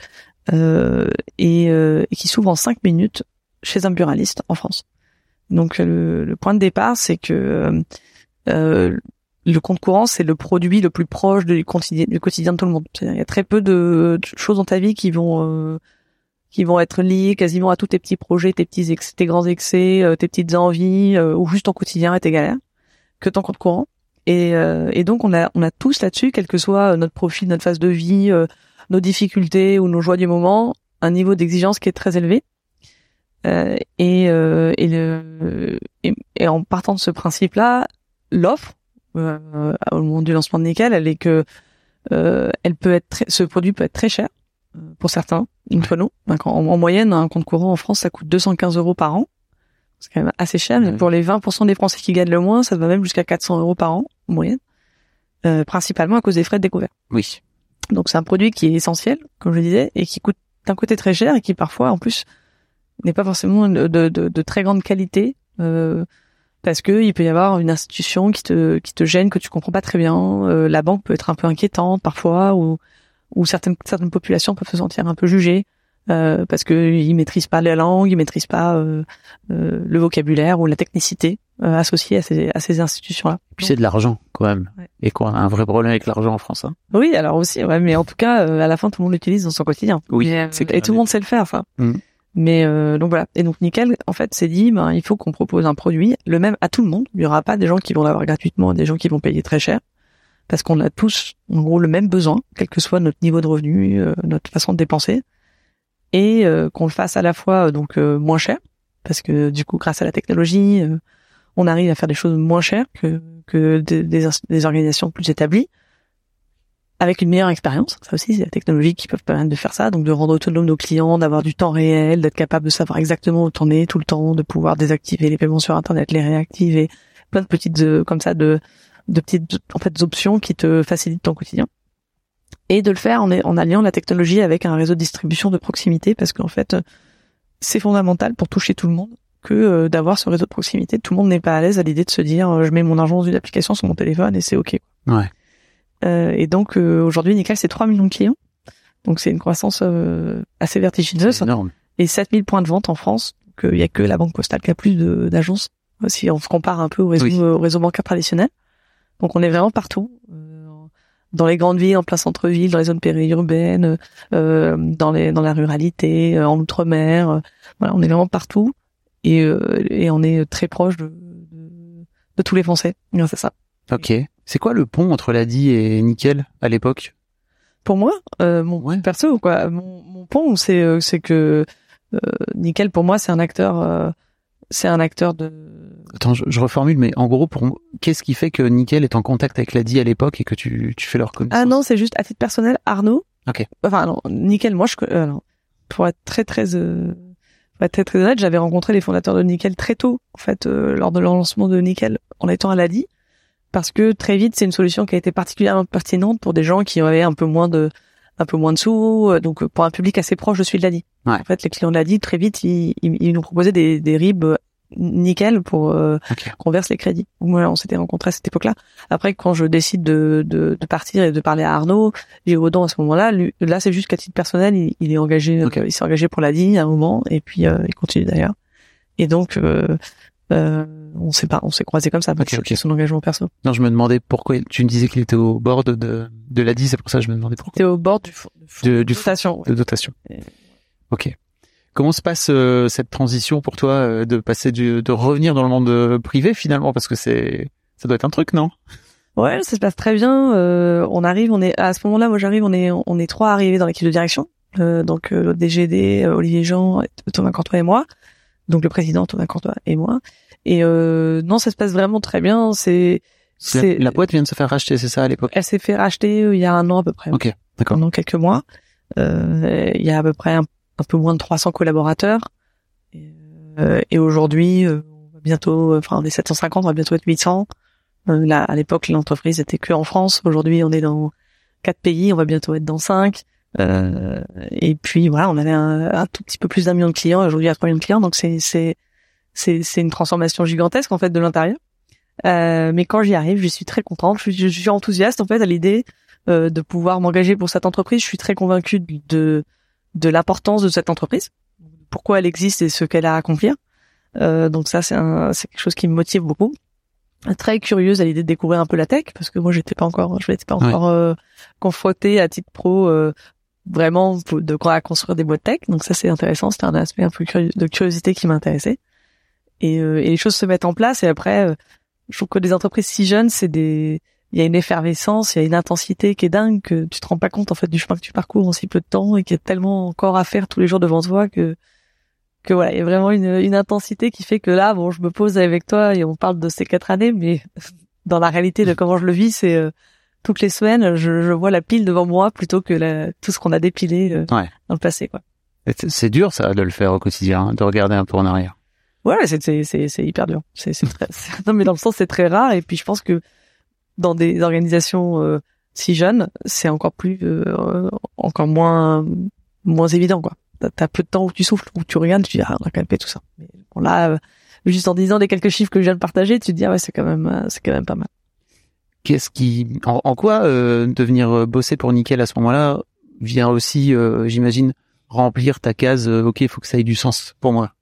euh, et, euh, et qui s'ouvre en cinq minutes chez un buraliste en France. Donc le, le point de départ, c'est que le compte courant, c'est le produit le plus proche du quotidien, du quotidien de tout le monde. Il y a très peu de, choses dans ta vie qui vont euh, qui vont être liées quasiment à tous tes petits projets, tes petits ex- tes grands excès, euh, tes petites envies euh, ou juste ton quotidien et tes galères que ton compte courant. Et, euh, et donc on a on a tous là-dessus, quel que soit notre profil, notre phase de vie, euh, nos difficultés ou nos joies du moment, un niveau d'exigence qui est très élevé. Euh, et, euh, et, le, et en partant de ce principe-là, l'offre euh, au moment du lancement de Nickel, elle est que euh, elle peut être très- ce produit peut être très cher euh, pour certains d'entre nous. Donc, en, en moyenne, un compte courant en France, ça coûte 215 euros par an. C'est quand même assez cher. Mais pour les 20% des Français qui gagnent le moins, ça va même jusqu'à 400 euros par an en moyenne, euh, principalement à cause des frais de découvert. Oui. Donc c'est un produit qui est essentiel, comme je disais, et qui coûte d'un côté très cher et qui parfois en plus n'est pas forcément de, de, de- de très grande qualité euh, parce que il peut y avoir une institution qui te qui te gêne que tu comprends pas très bien. Euh, la banque peut être un peu inquiétante parfois ou ou certaines certaines populations peuvent se sentir un peu jugées euh, parce que ils maîtrisent pas la langue, ils maîtrisent pas euh, euh, le vocabulaire ou la technicité euh, associée à ces à ces institutions là. Puis c'est de l'argent, quand même. Ouais. Et quoi, un vrai problème avec l'argent en France. Hein? Oui, alors aussi, ouais, mais en tout cas, euh, à la fin, tout le monde l'utilise dans son quotidien. Oui, et clair. tout le monde sait le faire, ça. Mhm. Mais euh, donc voilà. Et donc Nickel, en fait, s'est dit, ben il faut qu'on propose un produit le même à tout le monde. Il y aura pas des gens qui vont l'avoir gratuitement, des gens qui vont payer très cher, parce qu'on a tous, en gros, le même besoin, quel que soit notre niveau de revenu, euh, notre façon de dépenser, et euh, qu'on le fasse à la fois euh, donc moins cher, parce que du coup, grâce à la technologie, on arrive à faire des choses moins chères que des organisations plus établies avec une meilleure expérience. Ça aussi, c'est la technologie qui peut permettre de faire ça, donc de rendre autonome nos clients, d'avoir du temps réel, d'être capable de savoir exactement où t'en es tout le temps, de pouvoir désactiver les paiements sur Internet, les réactiver, plein de petites euh, comme ça de de petites en fait options qui te facilitent ton quotidien. Et de le faire en, alliant la technologie avec un réseau de distribution de proximité, parce qu'en fait, c'est fondamental pour toucher tout le monde que euh, d'avoir ce réseau de proximité. Tout le monde n'est pas à l'aise à l'idée de se dire euh, je mets mon argent dans une application sur mon téléphone et c'est ok. Ouais. Euh, et donc euh, aujourd'hui, Nickel, c'est 3 millions de clients. Donc c'est une croissance euh, assez vertigineuse énorme. et 7000 points de vente en France. Donc euh, il y a que la Banque Postale qui a plus de- d'agences si on se compare un peu au réseau, Oui. au réseau bancaire traditionnel. Donc on est vraiment partout. Dans les grandes villes, en plein centre-ville, dans les zones périurbaines, euh, dans les dans la ruralité, euh, en outre-mer. voilà, on est vraiment partout et euh, et on est très proche de de, de tous les Français. grâce à ça. Ok. C'est quoi le pont entre Ladi et Nickel à l'époque? Pour moi, euh, mon Ouais. perso quoi, mon, mon pont, c'est euh, c'est que euh, Nickel pour moi c'est un acteur, euh, c'est un acteur de Attends, je, je reformule, mais en gros, pour qu'est-ce qui fait que Nickel est en contact avec Ladi à l'époque et que tu, tu fais leur connaissance Ah non, c'est juste à titre personnel, Arnaud. Ok. Enfin non, Nickel, moi je euh, non. pour être très très euh, pour être très très honnête, j'avais rencontré les fondateurs de Nickel très tôt en fait euh, lors de leur lancement de Nickel en étant à l'ADI parce que très vite c'est une solution qui a été particulièrement pertinente pour des gens qui avaient un peu moins de un peu moins de sous, donc pour un public assez proche de celui de l'ADI. Ouais. En fait, les clients de l'ADI très vite ils, ils, ils nous proposaient des des RIB nickel pour euh, qu'on verse les crédits. Voilà, on s'était rencontrés à cette époque-là. Après, quand je décide de, de, de partir et de parler à Arnaud, Giraudon à ce moment-là, lui, là c'est juste qu'à titre personnel, il, il est engagé, il s'est engagé pour l'ADI à un moment, et puis euh, il continue d'ailleurs. Et donc, euh, euh, on s'est pas, on s'est croisés comme ça, parce Ok, que ok. son engagement perso. Non, je me demandais pourquoi. Tu me disais qu'il était au bord de, de, Ladi, c'est pour ça que je me demandais pourquoi. Au bord du fond, du fond De- du station. De dotation. Et- Ok. Comment se passe euh, cette transition pour toi euh, de passer du, de revenir dans le monde euh, privé finalement? Parce que c'est ça doit être un truc non? Ouais, ça se passe très bien. Euh, on arrive, on est à ce moment-là, moi j'arrive, on est on est trois arrivés dans l'équipe de direction. Euh, donc euh, le DGD, Olivier Jean, Thomas Courtois et moi. Donc le président Thomas Courtois et moi. Et euh, non, ça se passe vraiment très bien. C'est la, la boîte vient de se faire racheter, c'est ça à l'époque? Elle s'est fait racheter euh, il y a un an à peu près. Ok, d'accord. Pendant quelques mois. Euh, il y a à peu près un, un peu moins de 300 collaborateurs. Et, euh, et aujourd'hui, euh, bientôt, enfin on est 750, on va bientôt être 800. Euh, là, à l'époque, l'entreprise était que en France. Aujourd'hui, on est dans quatre pays, on va bientôt être dans cinq. Euh, et puis voilà, on avait un, un tout petit peu plus d'un million de clients. Aujourd'hui, il y a 3 millions de clients, donc c'est c'est c'est c'est une transformation gigantesque en fait de l'intérieur. Euh, mais quand j'y arrive, je suis très contente. Je, suis- je suis enthousiaste en fait à l'idée euh, de pouvoir m'engager pour cette entreprise. Je suis très convaincue de de l'importance de cette entreprise, pourquoi elle existe et ce qu'elle a à accomplir. Euh, donc ça, c'est un- c'est quelque chose qui me motive beaucoup. Très curieuse à l'idée de découvrir un peu la tech parce que moi, j'étais pas encore, je n'étais pas Ouais. encore euh, confrontée à titre pro euh, vraiment de quoi à construire des boîtes tech. Donc ça, c'est intéressant. C'était un aspect un peu de curiosité qui m'intéressait. Et, euh, et les choses se mettent en place. Et après, euh, je trouve que des entreprises si jeunes, c'est des il y a une effervescence, il y a une intensité qui est dingue que tu te rends pas compte en fait du chemin que tu parcours en si peu de temps et qu'il y a tellement encore à faire tous les jours devant toi que que voilà, il y a vraiment une, une intensité qui fait que là, bon, je me pose avec toi et on parle de ces quatre années, mais dans la réalité de comment je le vis, c'est euh, toutes les semaines, je, je vois la pile devant moi plutôt que la, tout ce qu'on a dépilé euh, Ouais. dans le passé, quoi. C'est dur ça de le faire au quotidien, hein, de regarder un peu en arrière. Ouais, c'est c'est hyper dur. C'est non mais dans le sens c'est très rare et puis je pense que dans des organisations euh, si jeunes, c'est encore plus euh, encore moins moins évident quoi. T'as- peu de temps où tu souffles, où tu regardes, tu dis ah on a quand tout ça. Mais bon là euh, juste en disant des quelques chiffres que je viens de partager, tu te dis ah ouais c'est quand même euh, c'est quand même pas mal. Qu'est-ce qui, en, quoi euh, devenir euh, bosser pour Nickel à ce moment-là vient aussi, j'imagine, remplir ta case. ok, faut que ça ait du sens pour moi.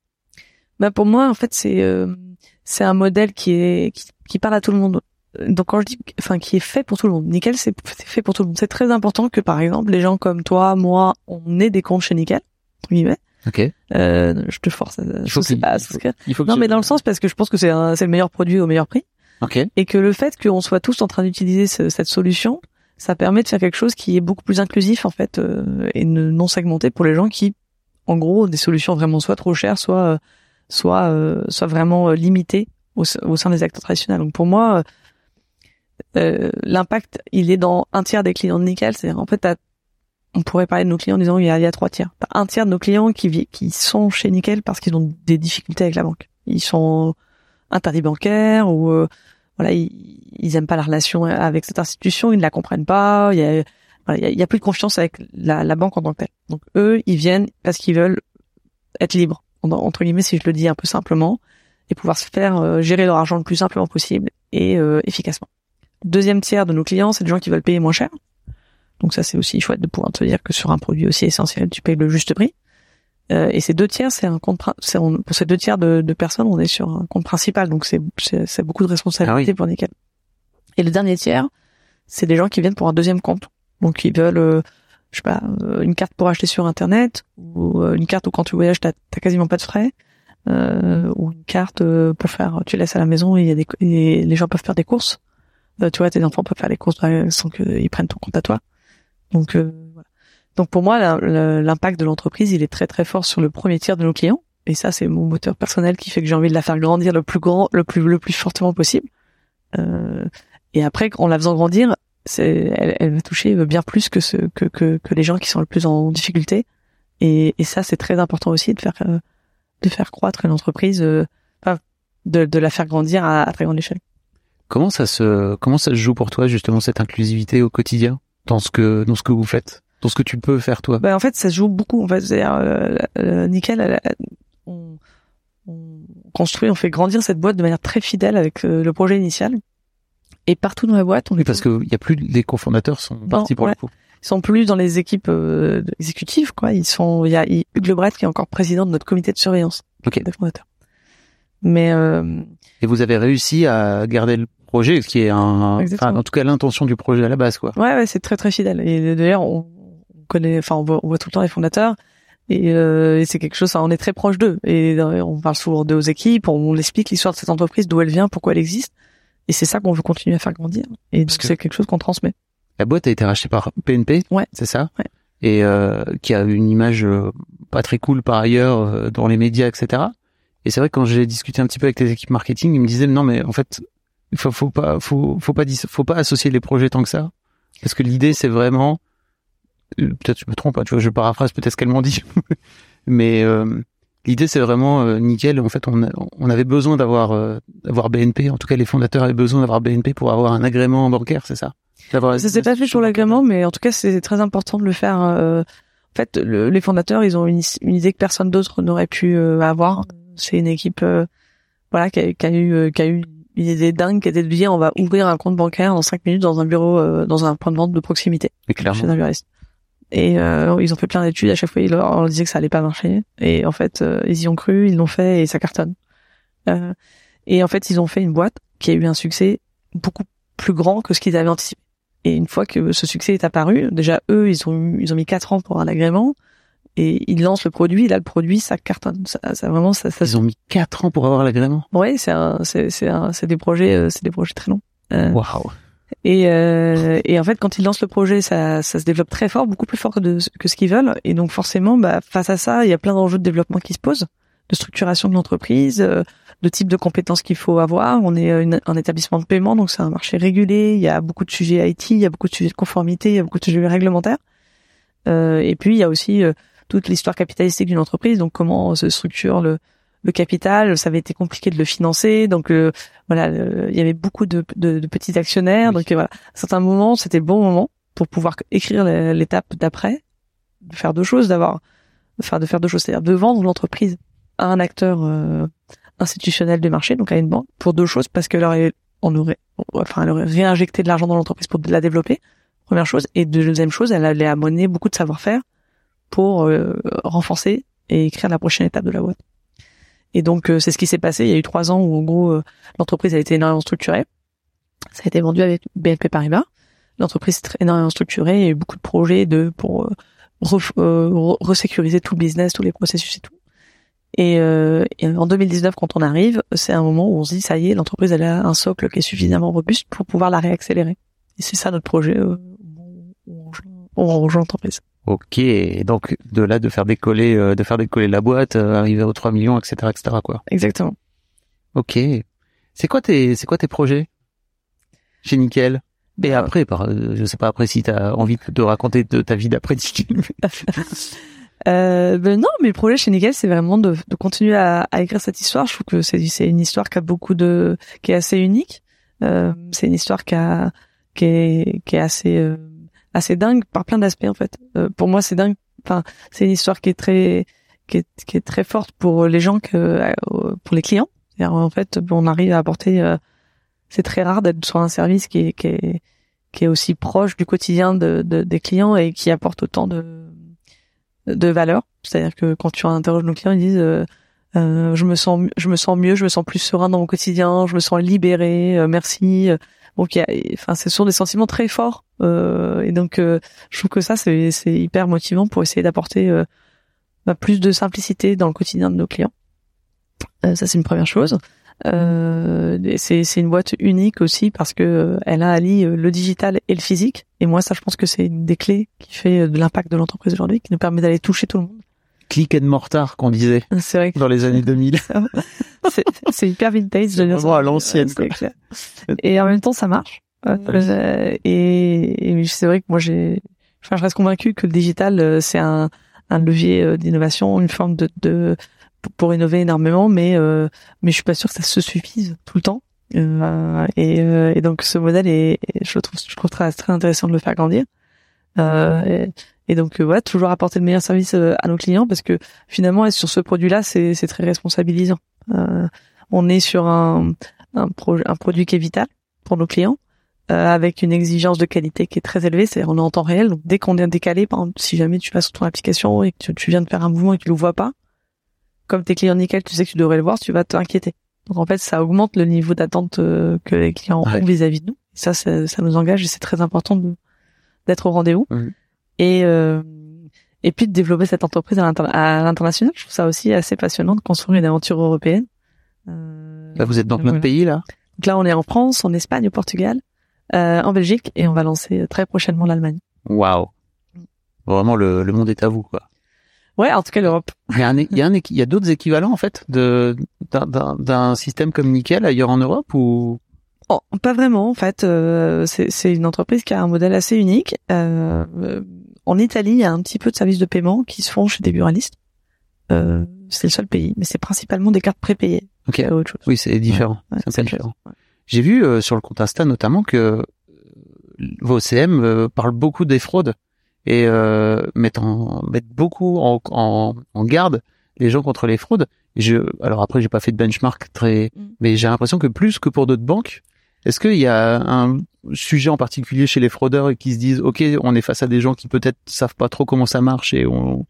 Bah pour moi en fait c'est euh, c'est un modèle qui est qui, qui parle à tout le monde. Donc quand je dis enfin qui est fait pour tout le monde. Nickel c'est fait pour tout le monde. C'est très important que par exemple les gens comme toi, moi, on ait des comptes chez Nickel. guillemets. Ok. Euh, je te force à, Il je faut pas à il faut-. Il faut Non mais dans le sens parce que je pense que c'est c'est le meilleur produit au meilleur prix Ok. et que le fait qu'on soit tous en train d'utiliser ce- cette solution, ça permet de faire quelque chose qui est beaucoup plus inclusif en fait euh, et non segmenté pour les gens qui, en gros, des solutions vraiment soit trop chères, soit euh, soit euh, soit vraiment euh, limitées au, au sein des acteurs traditionnels. Donc pour moi, euh, l'impact il est dans un tiers des clients de Nickel. C'est en fait on pourrait parler de nos clients en disant il y a, trois tiers. Un tiers de nos clients qui qui sont chez Nickel parce qu'ils ont des difficultés avec la banque. Ils sont interdits bancaires ou euh, voilà ils, ils aiment pas la relation avec cette institution, ils ne la comprennent pas. Il y a voilà, il y a, il y a plus de confiance avec la, la banque en tant que telle. Donc eux, ils viennent parce qu'ils veulent être libres entre guillemets si je le dis un peu simplement et pouvoir se faire euh, gérer leur argent le plus simplement possible et euh, efficacement. Deuxième tiers de nos clients, c'est des gens qui veulent payer moins cher. Donc ça, c'est aussi chouette de pouvoir te dire que sur un produit aussi essentiel, tu payes le juste prix. Euh, et ces deux tiers, c'est un compte, on- pour ces deux tiers de, de personnes, on est sur un compte principal, donc c'est c'est beaucoup de responsabilité Ah oui. pour Nickel. Et le dernier tiers, c'est des gens qui viennent pour un deuxième compte. Donc ils veulent, euh, je sais pas, euh, une carte pour acheter sur internet ou euh, une carte où quand tu voyages t'as as quasiment pas de frais. Euh, ou une carte euh, pour faire, tu laisses à la maison et, y a des, et les gens peuvent faire des courses. Euh, tu vois, tes enfants peuvent faire les courses sans qu'ils prennent ton compte à toi. Donc euh, voilà. Donc pour moi, l'impact de l'entreprise, il est très très fort sur le premier tiers de nos clients. Et ça, c'est mon moteur personnel qui fait que j'ai envie de la faire grandir le plus grand, le plus le plus fortement possible. Et après, en la faisant grandir, elle, elle va toucher bien plus que, ce, que, que que les gens qui sont le plus en difficulté. Et, et ça, c'est très important aussi de faire euh, de faire croître une entreprise, euh, enfin, de, de la faire grandir à, à très grande échelle. Comment ça se comment ça se joue pour toi justement cette inclusivité au quotidien dans ce que dans ce que vous faites, dans ce que tu peux faire toi? Bah, en fait, ça se joue beaucoup. En fait, c'est-à-dire, euh, euh, Nickel, elle- elle- on, on construit, on fait grandir cette boîte de manière très fidèle avec euh, le projet initial. Et partout dans la boîte, on Oui, parce que il y a plus les cofondateurs sont partis pour ouais. le coup. ils sont plus dans les équipes euh, exécutives, quoi. Ils sont, il y a Hugues Lebret qui est encore président de notre comité de surveillance Ok. des fondateurs. Mais euh, Et vous avez réussi à garder le projet, ce qui est un, enfin, en tout cas l'intention du projet à la base, quoi. ouais, ouais, c'est très très fidèle. Et d'ailleurs, on, on connaît, enfin, on voit, on voit tout le temps les fondateurs. Et, euh, et c'est quelque chose, on est très proche d'eux. Et euh, on parle souvent d'eux aux équipes, on, on explique l'histoire de cette entreprise, d'où elle vient, pourquoi elle existe. Et c'est ça qu'on veut continuer à faire grandir. Et Parce que- c'est quelque chose qu'on transmet. La boîte a été rachetée par PNP, Ouais. c'est ça Ouais. Et euh, qui a une image euh, pas très cool par ailleurs euh, dans les médias, etc. Et c'est vrai que quand j'ai discuté un petit peu avec les équipes marketing, ils me disaient non mais en fait faut, faut pas faut faut pas faut pas associer les projets tant que ça parce que l'idée c'est vraiment euh, peut-être je me trompe hein, tu vois je paraphrase peut-être ce qu'elles m'ont dit mais euh, l'idée c'est vraiment euh, nickel en fait on a- on avait besoin d'avoir euh, d'avoir BNP en tout cas les fondateurs avaient besoin d'avoir BNP pour avoir un agrément bancaire c'est ça? D'avoir Ça s'est pas fait sur l'agrément, mais en tout cas, c'est très important de le faire. euh, en fait, le- les fondateurs, ils ont une, une idée que personne d'autre n'aurait pu euh, avoir. C'est une équipe, euh, voilà, qui a, qui a eu, euh, qui a eu une idée dingue, qui était de dire, on va ouvrir un compte bancaire en cinq minutes dans un bureau, euh, dans un point de vente de proximité Mais clairement chez un juriste. Et euh, ils ont fait plein d'études. À chaque fois, ils leur, on leur disait que ça allait pas marcher. Et en fait, euh, ils y ont cru, ils l'ont fait et ça cartonne. Euh, et en fait, ils ont fait une boîte qui a eu un succès beaucoup plus grand que ce qu'ils avaient anticipé. Et une fois que ce succès est apparu, déjà eux, ils ont ils ont mis quatre ans pour un agrément et ils lancent le produit. Et là, le produit, ça cartonne. Ça, ça vraiment, ça, ça. ils ont mis quatre ans pour avoir l'agrément Ouais, c'est un, c'est, c'est un, c'est des projets, euh, c'est des projets très longs. Euh, waouh et, euh, et en fait, quand ils lancent le projet, ça, ça se développe très fort, beaucoup plus fort que, de, que ce qu'ils veulent. Et donc forcément, bah, face à ça, il y a plein d'enjeux de développement qui se posent, de structuration de l'entreprise, euh, de type de compétences qu'il faut avoir. On est euh, un établissement de paiement, donc c'est un marché régulé. Il y a beaucoup de sujets IT, il y a beaucoup de sujets de conformité, il y a beaucoup de sujets réglementaires. Euh, et puis il y a aussi euh, toute l'histoire capitalistique d'une entreprise, donc comment se structure le, le capital. Ça avait été compliqué de le financer, donc euh, voilà, euh, il y avait beaucoup de, de, de petits actionnaires. Oui. Donc euh, voilà, à certains moments, c'était le bon moment pour pouvoir écrire l'étape d'après, de faire deux choses, d'avoir, enfin de faire deux choses, c'est-à-dire de vendre l'entreprise à un acteur euh, institutionnel du marché, donc à une banque, pour deux choses, parce qu'elle aurait, on aurait, enfin, elle aurait réinjecté de l'argent dans l'entreprise pour la développer, première chose, et deuxième chose, elle allait amener beaucoup de savoir-faire pour euh, renforcer et écrire la prochaine étape de la boîte. Et donc euh, c'est ce qui s'est passé. Il y a eu trois ans où en gros euh, l'entreprise a été énormément structurée. Ça a été vendu avec BNP Paribas. L'entreprise est énormément structurée. Il y a eu beaucoup de projets de pour euh, euh, re- resécuriser tout le business, tous les processus et tout. Et, euh, en 2019, quand on arrive, c'est un moment où on se dit ça y est, l'entreprise elle a un socle qui est suffisamment robuste pour pouvoir la réaccélérer. Et c'est ça notre projet euh, on rejoint l'entreprise. Ok, donc de là de faire décoller, euh, de faire décoller la boîte, euh, arriver aux 3 millions, etc., etc. Quoi. Exactement. Ok. C'est quoi tes, c'est quoi tes projets? Chez Nickel? Et Bah, après, par, euh, je sais pas après si t'as envie de raconter de ta vie d'après Nickel. Euh, ben non, mais le projet chez Nickel, c'est vraiment de, de continuer à, à écrire cette histoire. Je trouve que c'est c'est une histoire qui a beaucoup de, qui est assez unique. Euh, c'est une histoire qui a, qui est, qui est assez, euh, assez dingue par plein d'aspects en fait. Euh, pour moi, c'est dingue. Enfin, c'est une histoire qui est très, qui est, qui est très forte pour les gens que, euh, pour les clients. En fait, on arrive à apporter. euh, c'est très rare d'être sur un service qui est, qui est, qui est aussi proche du quotidien de, de- des clients et qui apporte autant de de valeur. C'est-à-dire que quand tu interroges nos clients, ils disent euh, euh, je me sens je me sens mieux, je me sens plus serein dans mon quotidien, je me sens libéré, euh, merci. Euh, Donc, a, enfin, ce sont des sentiments très forts. Euh, et donc, euh, je trouve que ça, c'est, c'est hyper motivant pour essayer d'apporter euh, bah, plus de simplicité dans le quotidien de nos clients. Euh, ça, c'est une première chose. Euh, c'est, c'est une boîte unique aussi parce que euh, elle a allie le digital et le physique. Et moi, ça, je pense que c'est une des clés qui fait de l'impact de l'entreprise aujourd'hui, qui nous permet d'aller toucher tout le monde. Click and mortar qu'on disait C'est vrai que dans les années 2000. c'est, c'est hyper vintage. dire Vraiment à l'ancienne, C'est. Et en même temps, ça marche. Euh, et, et c'est vrai que moi, j'ai, enfin, je reste convaincu que le digital, euh, c'est un, un levier euh, d'innovation, une forme de, de pour- innover énormément, mais euh, mais je suis pas sûre que ça se suffise tout le temps. Euh, et, euh, et donc ce modèle est, je le trouve, je trouve très, très intéressant de le faire grandir. Euh, et, et donc toujours apporter le meilleur service à nos clients parce que finalement sur ce produit-là, c'est c'est très responsabilisant. Euh, on est sur un un, pro- un produit qui est vital pour nos clients, euh, avec une exigence de qualité qui est très élevée, c'est-à-dire on est en temps réel. Donc dès qu'on est décalé, par exemple, si jamais tu vas sur ton application et que tu, tu viens de faire un mouvement et que tu le vois pas, comme tes clients nickel, tu sais que tu devrais le voir, tu vas t'inquiéter. Donc en fait, ça augmente le niveau d'attente euh, que les clients Ouais. ont vis-à-vis de nous. Ça, ça, ça nous engage et c'est très important d'être au rendez-vous. Et euh, et puis de développer cette entreprise à l'inter- à l'international. Je trouve ça aussi assez passionnant de construire une aventure européenne. Euh, Là, vous êtes dans notre voilà. pays là? donc là, on est en France, en Espagne, au Portugal, euh, en Belgique, et on va lancer euh, très prochainement l'Allemagne. Waouh. Vraiment le, le monde est à vous quoi. Ouais, en tout cas l'Europe. Il y a un, il y a un, équi- il y a d'autres équivalents en fait de d'un- système comme Nickel ailleurs en Europe ou? Oh, pas vraiment, en fait. euh, c'est une entreprise qui a un modèle assez unique. Euh, euh, en Italie, il y a un petit peu de services de paiement qui se font chez des buralistes. Euh, c'est le seul pays, mais c'est principalement des cartes prépayées. Ok. Autre chose. Oui, c'est différent. Ouais, c'est un peu différent. J'ai vu euh, sur le compte Insta notamment que euh, vos CM euh, parlent beaucoup des fraudes et euh, mettent, en, mettent beaucoup en, en, en garde les gens contre les fraudes. Je, alors après, j'ai pas fait de benchmark très, Mm. mais j'ai l'impression que plus que pour d'autres banques, est-ce qu'il y a un sujet en particulier chez les fraudeurs qui se disent, ok, on est face à des gens qui peut-être savent pas trop comment ça marche et on,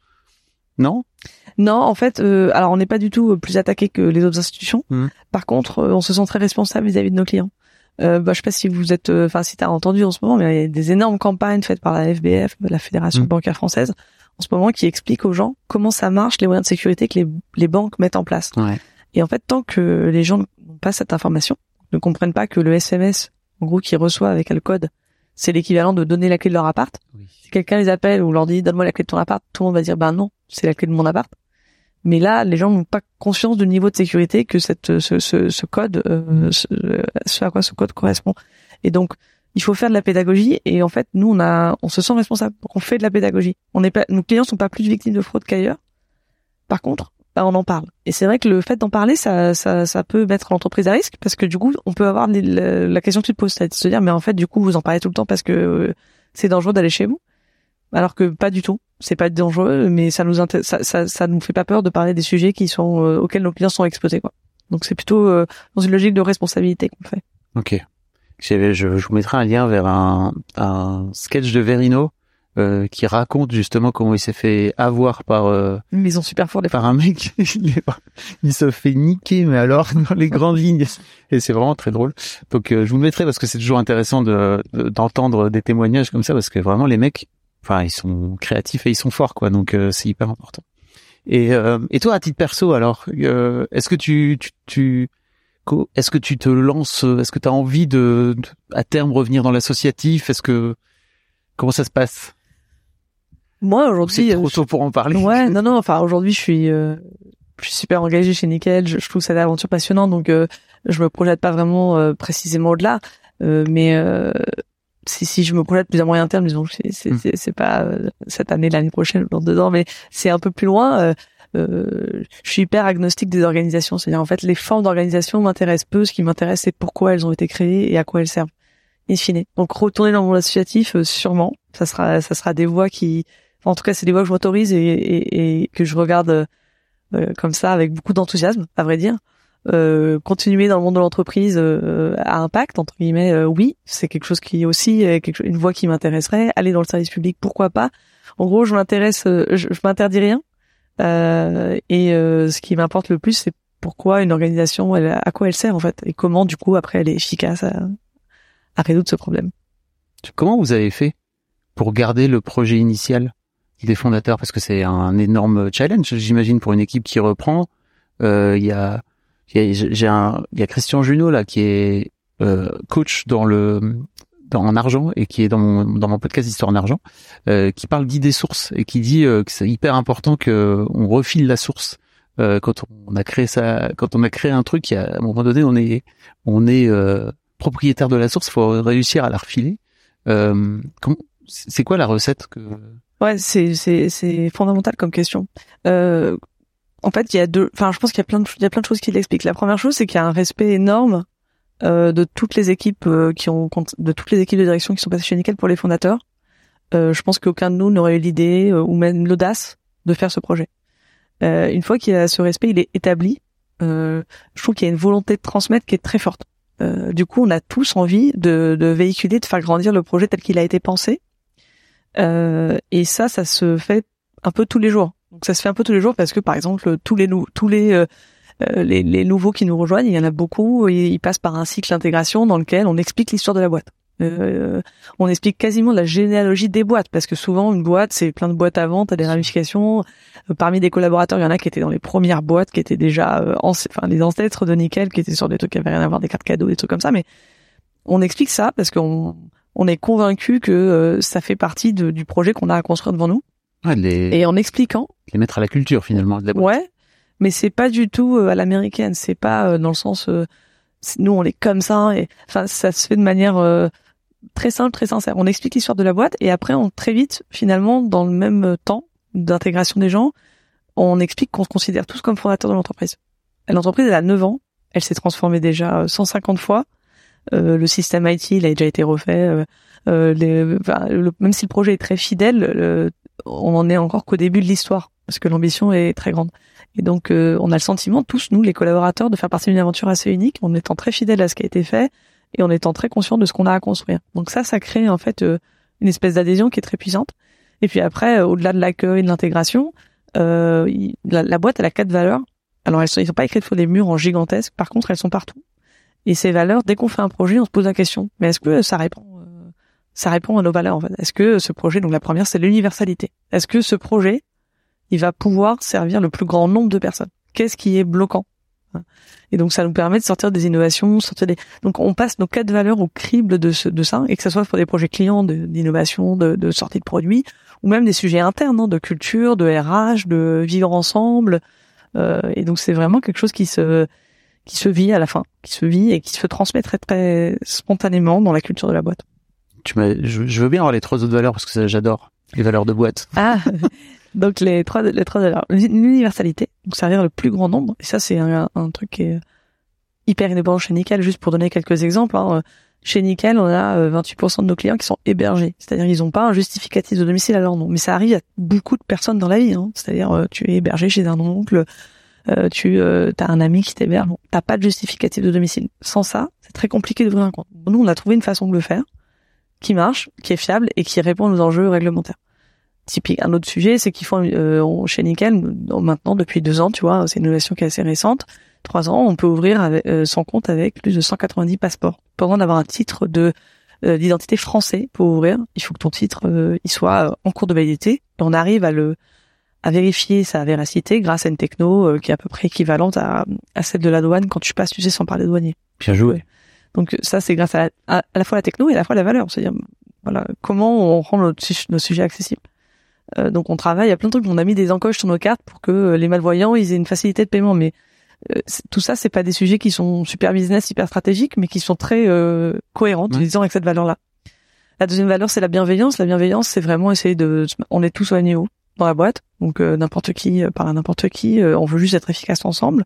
non? Non, en fait, euh, alors on n'est pas du tout euh, plus attaqué que les autres institutions. Mhm. Par contre, euh, on se sent très responsable vis-à-vis de nos clients. Euh, bah, je sais pas si vous êtes, euh, enfin si t'as entendu en ce moment, mais il y a des énormes campagnes faites par la FBF, la Fédération Mhm. bancaire française, en ce moment qui expliquent aux gens comment ça marche, les moyens de sécurité que les, les banques mettent en place. Ouais. Et en fait, tant que les gens n'ont pas cette information, ne comprennent pas que le SMS, en gros, qu'ils reçoivent avec le code, c'est l'équivalent de donner la clé de leur appart. Si quelqu'un les appelle ou leur dit donne-moi la clé de ton appart, tout le monde va dire ben non, c'est la clé de mon appart. Mais là, les gens n'ont pas conscience du niveau de sécurité que cette ce, ce, ce code, euh, ce, à quoi ce code correspond. Et donc, il faut faire de la pédagogie. Et en fait, nous, on a, on se sent responsable. Donc, on fait de la pédagogie. On n'est pas, nos clients sont pas plus victimes de fraude qu'ailleurs. Par contre, bah, on en parle. Et c'est vrai que le fait d'en parler, ça, ça, ça peut mettre l'entreprise à risque parce que du coup, on peut avoir la, la question que tu te poses, c'est de se dire, mais en fait, du coup, vous en parlez tout le temps parce que euh, c'est dangereux d'aller chez vous. Alors que pas du tout. C'est pas dangereux, mais ça nous ça, ça, ça nous fait pas peur de parler des sujets qui sont euh, auxquels nos clients sont exposés, quoi. Donc c'est plutôt euh, dans une logique de responsabilité qu'on fait. Ok. Je, je vous mettrai un lien vers un, un sketch de Verino euh, qui raconte justement comment il s'est fait avoir par euh, Mais ils sont super forts par un mec. il, se fait niquer, mais alors dans les grandes lignes. Et c'est vraiment très drôle. Donc euh, je vous le mettrai parce que c'est toujours intéressant de- d'entendre des témoignages comme ça parce que vraiment les mecs, enfin ils sont créatifs et ils sont forts quoi. Donc euh, c'est hyper important. Et euh, et toi à titre perso alors, euh, est-ce que tu tu, tu est-ce que tu te lances Est-ce que tu as envie de, de, à terme revenir dans l'associatif? Est-ce que comment ça se passe? Moi C'est aujourd'hui, trop euh, tôt pour en parler. Ouais, non, non. Enfin, aujourd'hui, je suis, euh, je suis super engagée chez Nickel. Je, je trouve cette aventure passionnante, donc euh, je me projette pas vraiment euh, précisément au-delà. Euh, mais euh, si, si je me projette plus à moyen terme, disons, c'est, Mm. c'est pas euh, cette année, l'année prochaine, dans deux ans, mais c'est un peu plus loin. euh, euh, je suis hyper agnostique des organisations. C'est-à-dire, en fait, les formes d'organisation m'intéressent peu. Ce qui m'intéresse, c'est pourquoi elles ont été créées et à quoi elles servent. In fine. Donc, retourner dans le monde associatif, euh, sûrement. Ça sera, ça sera des voies qui, Enfin, en tout cas, c'est des voies que je m'autorise et, et, et que je regarde euh, euh, comme ça avec beaucoup d'enthousiasme, à vrai dire. Euh, continuer dans le monde de l'entreprise euh, à impact entre guillemets, euh, oui, c'est quelque chose qui aussi est quelque chose, une voie qui m'intéresserait. Aller dans le service public, pourquoi pas? En gros, je m'intéresse, euh, je, je m'interdis rien. Euh, et euh, ce qui m'importe le plus, c'est pourquoi une organisation, elle, à quoi elle sert en fait, et comment du coup après elle est efficace à, à résoudre ce problème. Comment vous avez fait pour garder le projet initial des fondateurs? Parce que c'est un énorme challenge, j'imagine, pour une équipe qui reprend. Il y a, j'ai un, il y a Christian Junot là qui est euh, coach dans le dans en argent et qui est dans mon dans mon podcast Histoire en argent, euh, qui parle d'idées sources et qui dit euh, que c'est hyper important que on refile la source. Euh, quand on a créé ça, quand on a créé un truc, à un moment donné, on est on est euh, propriétaire de la source, faut réussir à la refiler. Euh, c'est quoi la recette que Ouais, c'est c'est c'est fondamental comme question. Euh, en fait, il y a deux. Enfin, je pense qu'il y a plein de il y a plein de choses qui l'expliquent. La première chose, c'est qu'il y a un respect énorme euh, de toutes les équipes euh, qui ont de toutes les équipes de direction qui sont passées chez Nickel pour les fondateurs. Euh, je pense qu'aucun de nous n'aurait eu l'idée ou même l'audace de faire ce projet. Une fois qu'il y a ce respect, il est établi. je trouve qu'il y a une volonté de transmettre qui est très forte. du coup, on a tous envie de, de véhiculer, de faire grandir le projet tel qu'il a été pensé. et ça, ça se fait un peu tous les jours. Donc ça se fait un peu tous les jours parce que par exemple tous les tous les euh, les, les, nouveaux qui nous rejoignent, il y en a beaucoup, ils passent par un cycle d'intégration dans lequel on explique l'histoire de la boîte. Euh, on explique quasiment la généalogie des boîtes parce que souvent une boîte c'est plein de boîtes à vente, à des ramifications. Euh, parmi des collaborateurs, il y en a qui étaient dans les premières boîtes, qui étaient déjà euh, enfin les ancêtres de Nickel, qui étaient sur des trucs qui avaient rien à voir, des cartes cadeaux, des trucs comme ça. Mais on explique ça parce qu'on on est convaincu que ça fait partie du projet qu'on a à construire devant nous. Ouais, les... Et en expliquant, les mettre à la culture finalement de la boîte. Ouais, mais c'est pas du tout euh, à l'américaine. C'est pas euh, dans le sens euh, nous on est comme ça et enfin ça se fait de manière très simple, très sincère. On explique l'histoire de la boîte et après on très vite finalement dans le même temps d'intégration des gens, on explique qu'on se considère tous comme fondateurs de l'entreprise. L'entreprise elle a 9 ans, elle s'est transformée déjà 150 fois. Euh, le système IT il a déjà été refait. Euh, les, même si le projet est très fidèle, on en est encore qu'au début de l'histoire parce que l'ambition est très grande. Et donc, euh, on a le sentiment, tous nous, les collaborateurs, de faire partie d'une aventure assez unique, en étant très fidèles à ce qui a été fait et en étant très conscient de ce qu'on a à construire. Donc ça, ça crée en fait euh, une espèce d'adhésion qui est très puissante. Et puis après, euh, au-delà de l'accueil, de l'intégration, la, la, boîte, elle a quatre valeurs. Alors, elles sont, sont pas écrites sur des murs en gigantesque. Par contre, elles sont partout. Et ces valeurs, dès qu'on fait un projet, on se pose la question mais est-ce que ça répond ça répond à nos valeurs en fait Est-ce que ce projet, donc la première, c'est l'universalité? Est-ce que ce projet, il va pouvoir servir le plus grand nombre de personnes? Qu'est-ce qui est bloquant? Et donc ça nous permet de sortir des innovations, sortir des. Donc on passe nos quatre valeurs au crible de, ce, de ça, et que ce soit pour des projets clients d'innovation, de, de, sortie de produits, ou même des sujets internes, hein, de culture, de RH, de vivre ensemble. Euh, et donc c'est vraiment quelque chose qui se qui se vit à la fin, qui se vit et qui se transmet très très spontanément dans la culture de la boîte. Je, veux bien avoir les trois autres valeurs parce que j'adore les valeurs de boîte. Ah, Donc les trois, les trois valeurs. L'universalité, donc servir le plus grand nombre. Et ça, c'est un, un, truc qui est hyper innovant chez Nickel. Juste pour donner quelques exemples, hein. chez Nickel, on a 28% euh, de nos clients qui sont hébergés. C'est-à-dire ils n'ont pas un justificatif de domicile à leur nom. Mais ça arrive à beaucoup de personnes dans la vie. Hein. C'est-à-dire euh, tu es hébergé chez un oncle, euh, tu euh, as un ami qui t'héberge. Bon, t'as pas de justificatif de domicile. Sans ça, c'est très compliqué d'ouvrir un compte. Nous, on a trouvé une façon de le faire qui marche, qui est fiable et qui répond aux enjeux réglementaires typique. Un autre sujet, c'est qu'ils font euh, chez Nickel maintenant depuis deux ans, tu vois, c'est une innovation qui est assez récente. Trois ans, on peut ouvrir avec, euh, son compte avec plus de 190 passeports. Pour d'avoir un titre de euh, d'identité français pour ouvrir, il faut que ton titre il soit en cours de validité. Et on arrive à le à vérifier sa véracité grâce à une techno qui est à peu près équivalente à, à celle de la douane quand tu passes, tu sais, sans parler douanier. Bien joué. Donc ça, c'est grâce à, à, la fois la techno et à la fois la valeur. C'est-à-dire, voilà, comment on rend nos, nos sujets accessibles. Euh, donc on travaille à plein de trucs. On a mis des encoches sur nos cartes pour que euh, les malvoyants ils aient une facilité de paiement. Mais euh, tout ça, c'est pas des sujets qui sont super business, super stratégiques, mais qui sont très cohérents, disons, avec cette valeur-là. La deuxième valeur, c'est la bienveillance. La bienveillance, c'est vraiment essayer de, on est tous soignés haut dans la boîte, donc n'importe qui par n'importe qui. on veut juste être efficace ensemble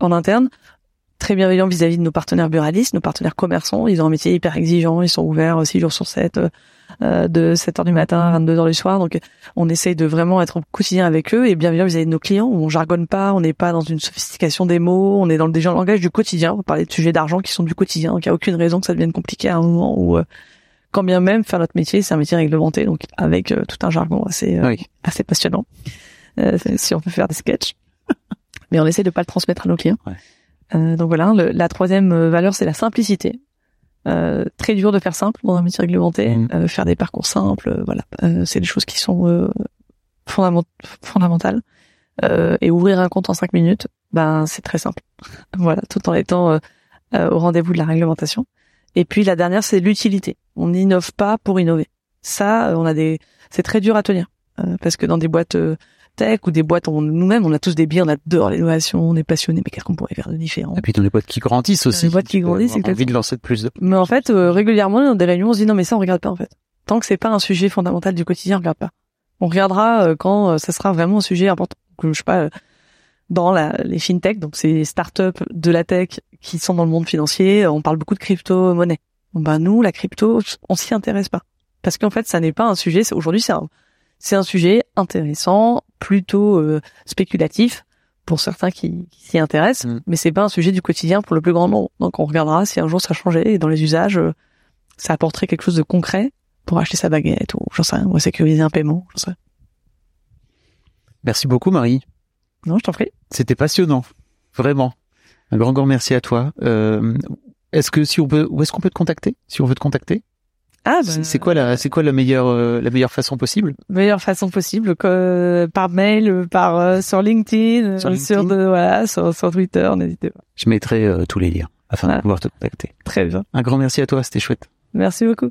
en interne très bienveillant vis-à-vis de nos partenaires buralistes, nos partenaires commerçants. Ils ont un métier hyper exigeant, ils sont ouverts 6 jours sur 7, euh, de 7 heures du matin à 22 heures du soir. Donc, on essaye de vraiment être au quotidien avec eux et bienveillant vis-à-vis de nos clients. On jargonne pas, on n'est pas dans une sophistication des mots, on est dans le déjà langage du quotidien. On va parler de sujets d'argent qui sont du quotidien. Donc, il n'y a aucune raison que ça devienne compliqué à un moment où, euh, quand bien même faire notre métier, c'est un métier réglementé, donc avec euh, tout un jargon assez assez passionnant. si on peut faire des sketchs, mais on essaie de pas le transmettre à nos clients. Ouais. Euh, donc voilà, la troisième euh, valeur, c'est la simplicité. Euh, très dur de faire simple dans un métier réglementé, Mhm. euh, faire des parcours simples, euh, voilà, Euh, c'est des choses qui sont euh, fondament- fondamentales. Euh, et ouvrir un compte en cinq minutes, ben c'est très simple. voilà, tout en étant au rendez-vous de la réglementation. Et puis la dernière, c'est l'utilité. On n'innove pas pour innover. Ça, on a des, c'est très dur à tenir Euh, parce que dans des boîtes euh, tech ou des boîtes, on- nous-mêmes, on a tous des biais, on adore l'innovation, on est passionné. Mais qu'est-ce qu'on pourrait faire de différent Et puis dans les boîtes qui grandissent aussi. les boîtes qui grandissent, avoir envie exactement. de lancer de plus de. Mais en fait, euh, régulièrement, dans des réunions, on se dit non, mais ça, on regarde pas en fait. Tant que c'est pas un sujet fondamental du quotidien, on regarde pas. On regardera euh, quand euh, ça sera vraiment un sujet important. Que, je sais pas, euh, dans la, les fintech, donc c'est les startups de la tech qui sont dans le monde financier. euh, On parle beaucoup de crypto-monnaie. Ben nous, la crypto, on s'y intéresse pas parce qu'en fait, ça n'est pas un sujet. c'est- Aujourd'hui, c'est un, c'est un sujet intéressant, plutôt euh, spéculatif pour certains qui, qui s'y intéressent, Mm. mais c'est pas un sujet du quotidien pour le plus grand nombre. Donc on regardera si un jour ça changeait et dans les usages, euh, ça apporterait quelque chose de concret pour acheter sa baguette ou j'en sais rien, ou sécuriser un paiement, j'en sais rien. Merci beaucoup, Marie. Non, je t'en prie. C'était passionnant. Vraiment. Un grand, grand merci à toi. Euh, est-ce que si on peut, où est-ce qu'on peut te contacter? Si on veut te contacter? Ah, C'est- C'est quoi la, c'est quoi la meilleure, euh, la meilleure façon possible? meilleure façon possible, que, euh, par mail, euh, par euh, sur LinkedIn, euh, Sur sur, LinkedIn. de, voilà, sur, sur Twitter, n'hésitez pas. Je mettrai euh, tous les liens afin de pouvoir te contacter. Très bien. Un grand merci à toi, c'était chouette. Merci beaucoup.